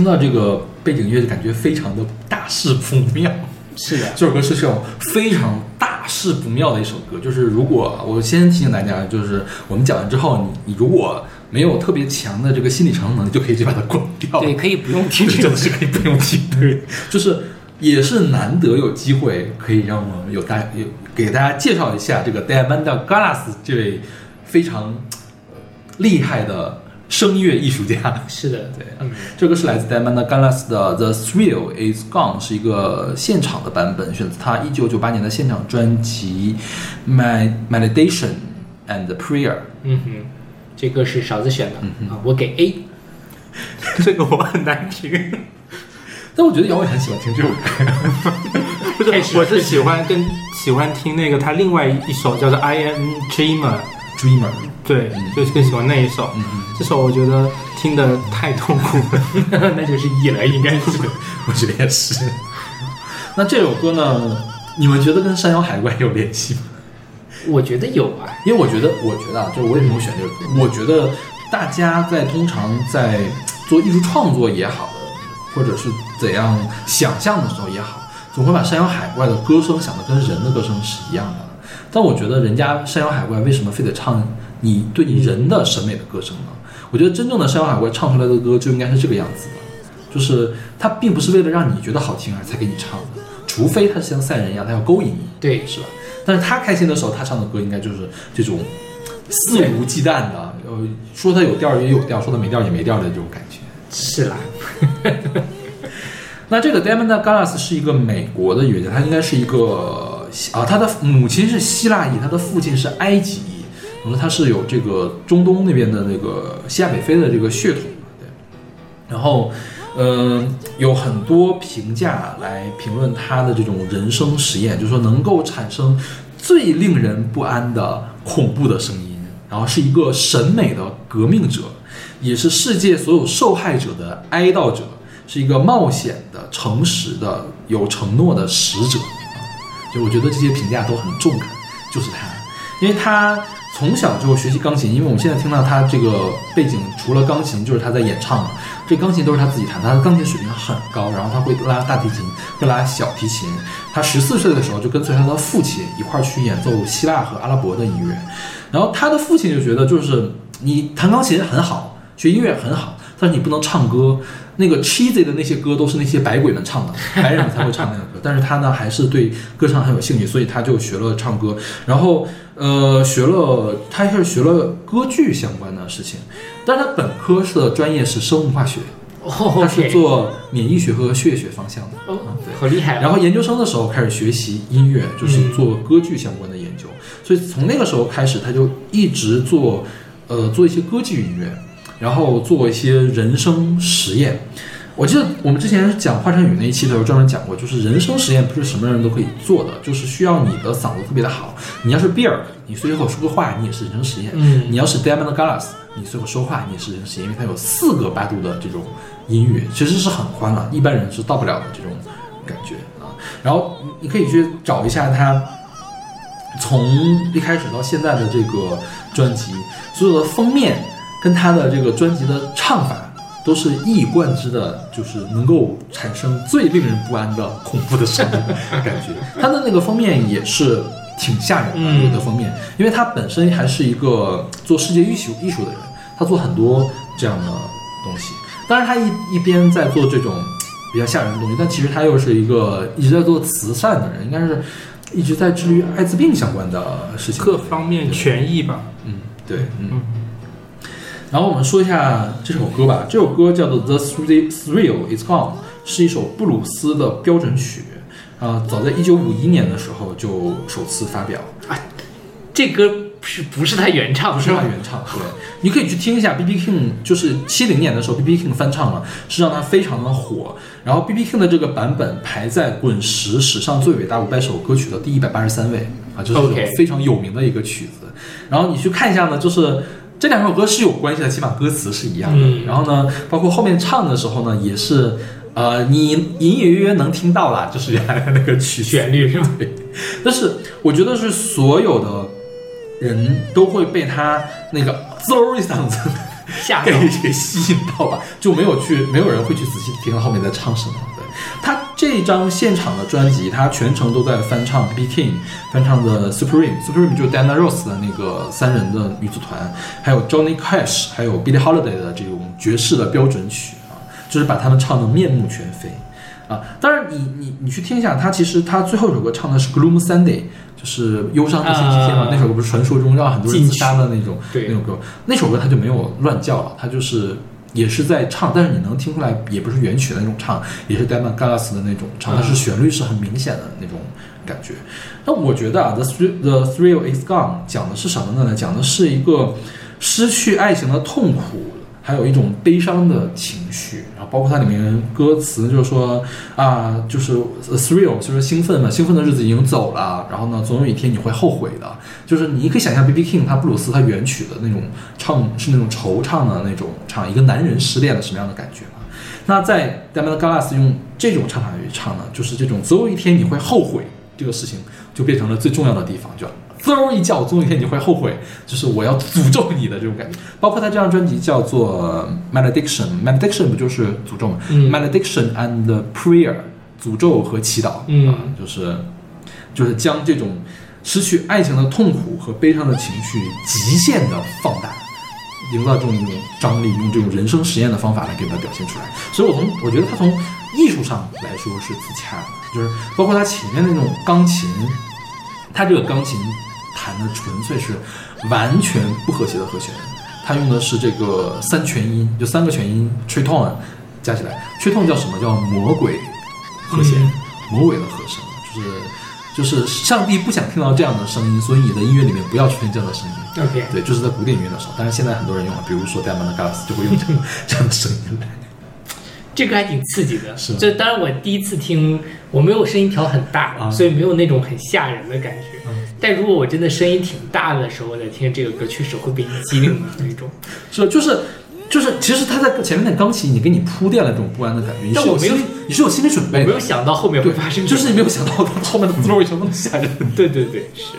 听到这个背景音乐就感觉非常的大事不妙。是的，这首歌是这种非常大事不妙的一首歌，就是如果我先提醒大家，就是我们讲完之后，你你如果没有特别强的这个心理承受能力，就可以直接把它关掉。对，可以不用听真的是可以不用听，对，就是也是难得有机会可以让我们有大有给大家介绍一下这个 Diamanda Galas 这位非常呃厉害的声乐艺术家。是的，对嗯，这个是来自 Diamanda Galas 的《The Thrill Is Gone》，是一个现场的版本，选自他一九九八年的现场专辑《My Meditation and Prayer》。嗯哼，这歌是勺子选的、嗯啊，我给 A。这个我很难听，但我觉得姚伟很喜欢听这首歌。不是，我是喜欢跟喜欢听那个他另外一首叫做《I Am Dreamer》，Dreamer，对，就是更喜欢那一首。这首我觉得听的太痛苦了。那就是 E 了，应该是。我觉得也是。那这首歌呢，你们觉得跟山妖海怪有联系吗？我觉得有啊，因为我觉得，我觉得啊，就是我为什么会选这首歌？我觉得大家在通常在做艺术创作也好的，或者是怎样想象的时候也好，总会把山妖海怪的歌声想的跟人的歌声是一样的。但我觉得人家山羊海怪为什么非得唱你对你人的审美的歌声呢？我觉得真正的山羊海怪唱出来的歌就应该是这个样子的，就是他并不是为了让你觉得好听而才给你唱的，除非他是像赛人一样，他要勾引你。对，是吧？但是他开心的时候，他唱的歌应该就是这种肆无忌惮的，呃，说他有调也有调，说他没调也没调的这种感觉。是啦，那这个 Diamond Galas 是一个美国的乐家，他应该是一个啊，他的母亲是希腊裔，他的父亲是埃及裔，可能他是有这个中东那边的那个西亚北非的这个血统的，对。然后，嗯、有很多评价来评论他的这种人生实验，就是说能够产生最令人不安的恐怖的声音，然后是一个审美的革命者，也是世界所有受害者的哀悼者，是一个冒险的、诚实的、有承诺的使者。就我觉得这些评价都很中肯，就是他，因为他从小就学习钢琴，因为我们现在听到他这个背景，除了钢琴就是他在演唱嘛，这钢琴都是他自己弹，他的钢琴水平很高，然后他会拉大提琴，会拉小提琴。他十四岁的时候就跟随他的父亲一块儿去演奏希腊和阿拉伯的音乐，然后他的父亲就觉得，就是你弹钢琴很好，学音乐很好，但是你不能唱歌。那个 cheesy 的那些歌都是那些白鬼们唱的，白人们才会唱那个歌。但是他呢，还是对歌唱很有兴趣，所以他就学了唱歌，然后呃，学了他是学了歌剧相关的事情，但是他本科的专业是生物化学，哦他是做免疫学和血液学方向的。哦嗯对，好厉害啊！然后研究生的时候开始学习音乐，就是做歌剧相关的研究，所以从那个时候开始，他就一直做，呃，做一些歌剧音乐，然后做一些人生实验。我记得我们之前讲华晨宇那一期的时候专门讲过，就是人生实验不是什么人都可以做的，就是需要你的嗓子特别的好。你要是 Beer，你随口说个话，你也是人生实验。嗯你要是 Diamond Galas，你随口说话，你也是人生实验，因为它有四个八度的这种音域，其实是很宽了，一般人是到不了的这种感觉啊。然后你你可以去找一下他从一开始到现在的这个专辑，所有的封面跟他的这个专辑的唱法都是一以贯之的，就是能够产生最令人不安的恐怖的声音感觉。他的那个封面也是挺吓人的，嗯有的封面，因为他本身还是一个做世界艺术艺术的人，他做很多这样的东西。当然，他一一边在做这种比较吓人的东西，但其实他又是一个一直在做慈善的人，应该是一直在治愈艾滋病相关的事情。各方面权益吧。嗯，对，嗯。然后我们说一下这首歌吧，这首歌叫做《The Thrill Thrill Is Gone》，是一首布鲁斯的标准曲，啊、早在一九五一年的时候就首次发表，啊这歌是不是他原唱？不是他原唱，对，你可以去听一下 B B King，就是七零年的时候 B B King 翻唱了，是让他非常的火。然后 B B King 的这个版本排在滚石史上最伟大五百首歌曲的第一百八十三位啊，就是非常有名的一个曲子。然后你去看一下呢，就是这两首歌是有关系的，起码歌词是一样的。嗯然后呢，包括后面唱的时候呢，也是。呃，你隐隐约约能听到啦，就是原来的那个曲旋律是吧？对，但是我觉得是所有的人都会被他那个嗖一嗓子给吓到。给吸引到吧，就没有去，没有人会去仔细听后面在唱什么。对他这张现场的专辑，他全程都在翻唱 B King 翻唱的 Supreme，Supreme 就是 Diana Ross 的那个三人的女组团，还有 Johnny Cash，还有 Billie Holiday 的这种爵士的标准曲啊，就是把他们唱的面目全非。啊，当然你你你去听一下，他其实他最后一首歌唱的是 Gloom Sunday，就是忧伤的星期天嘛，啊。那首歌不是传说中让很多人自杀的那种对。那首歌，那首歌他就没有乱叫了，他就是也是在唱，但是你能听出来也不是原曲的那种唱，也是 Diamond Gallas 的那种唱，但是旋律是很明显的那种感觉。那我觉得啊，The The Thrill Is Gone 讲的是什么呢？讲的是一个失去爱情的痛苦。还有一种悲伤的情绪，然后包括它里面歌词就是说啊，就是 thrill 就是兴奋嘛，兴奋的日子已经走了，然后呢，总有一天你会后悔的。就是你可以想象 B B King 他布鲁斯他原曲的那种唱是那种惆怅的那种唱，一个男人失恋了什么样的感觉嘛？那在 Diamond Gallas 用这种唱法去唱呢，就是这种总有一天你会后悔这个事情，就变成了最重要的地方，就嗖一叫，总有一天你会后悔，就是我要诅咒你的这种感觉。包括他这张专辑叫做 Malediction，Malediction 不就是诅咒吗、嗯 m a l e d i c t i o n and Prayer，诅咒和祈祷，嗯啊，就是就是将这种失去爱情的痛苦和悲伤的情绪极限的放大。营造这种一种张力，用这种人生实验的方法来给它表现出来。所以我从我觉得他从艺术上来说是自洽的，就是包括他前面的那种钢琴，他这个钢琴弹的纯粹是完全不和谐的和弦，他用的是这个三全音，就三个全音 tritone 加起来，tritone 叫什么？叫魔鬼和弦，魔鬼的和声，就是就是上帝不想听到这样的声音，所以你的音乐里面不要出现这样的声音。OK，对，就是在古典音乐的时候，但是现在很多人用了，比如说 Diamond Gallas 就会用这样 这样的声音。来。这个还挺刺激的。是这当然我第一次听，我没有声音调很大，啊所以没有那种很吓人的感觉。嗯但如果我真的声音挺大的时候，在听这个歌，确实会被激灵的那种。是，就是就是，其实他在前面的钢琴已经给你铺垫了这种不安的感觉，你但我没有是有心理，你是有心理准备的，我没有想到后面会发生，就是你没有想到他后面的为什么那么吓人。对对对，是。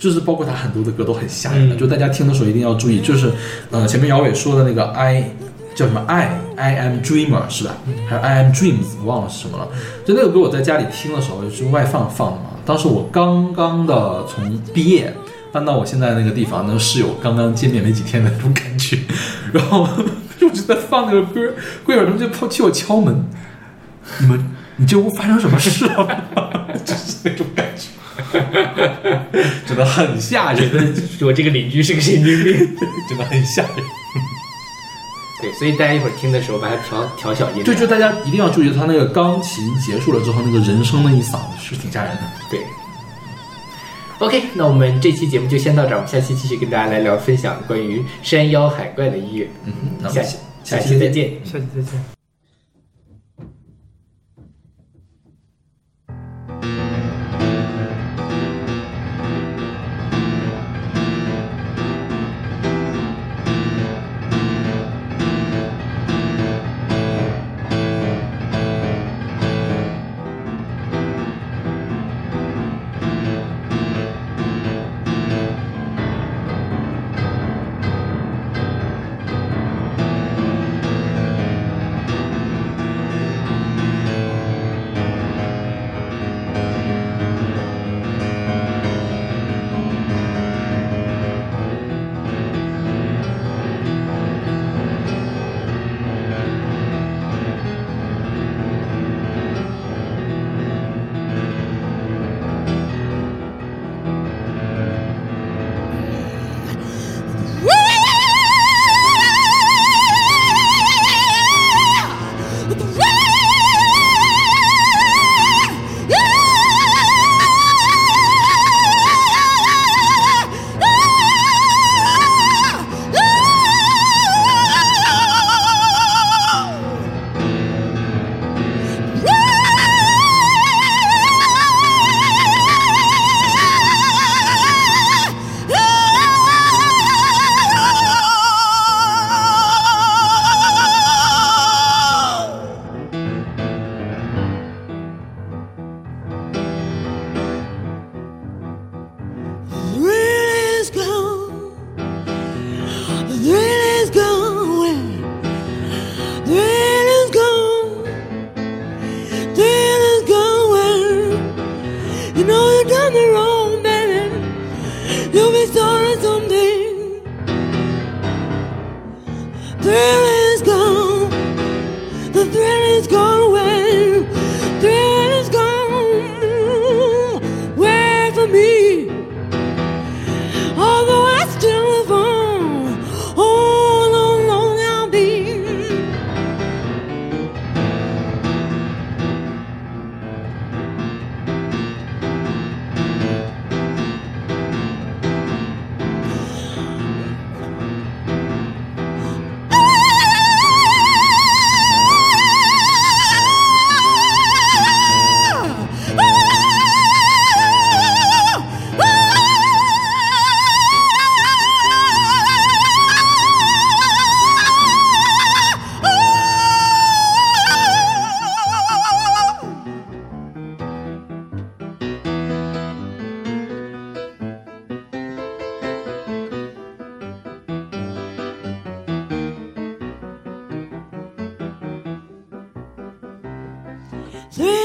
就是包括他很多的歌都很吓人，嗯就大家听的时候一定要注意，就是呃前面姚伟说的那个 I 叫什么 I I am dreamer 是吧？还有 I am dreams 我忘了是什么了。就那个歌我在家里听的时候是外放放的嘛，当时我刚刚的从毕业搬到我现在那个地方，那个室友刚刚见面没几天的那种感觉，然后 就直在放那个歌，过一会儿他们就跑替我敲门，你们你这屋发生什么事了吗？就是那种感觉。真的很吓人，我这个邻居是个神经病。真的很吓人。对，所以大家一会儿听的时候把它调调小音量。对，就大家一定要注意，他那个钢琴结束了之后，那个人声的一嗓子是挺吓人的。对。OK，那我们这期节目就先到这儿，我们下期继续跟大家来聊分享关于山妖海怪的音乐。嗯，那我下期下期再见。下期再见。three.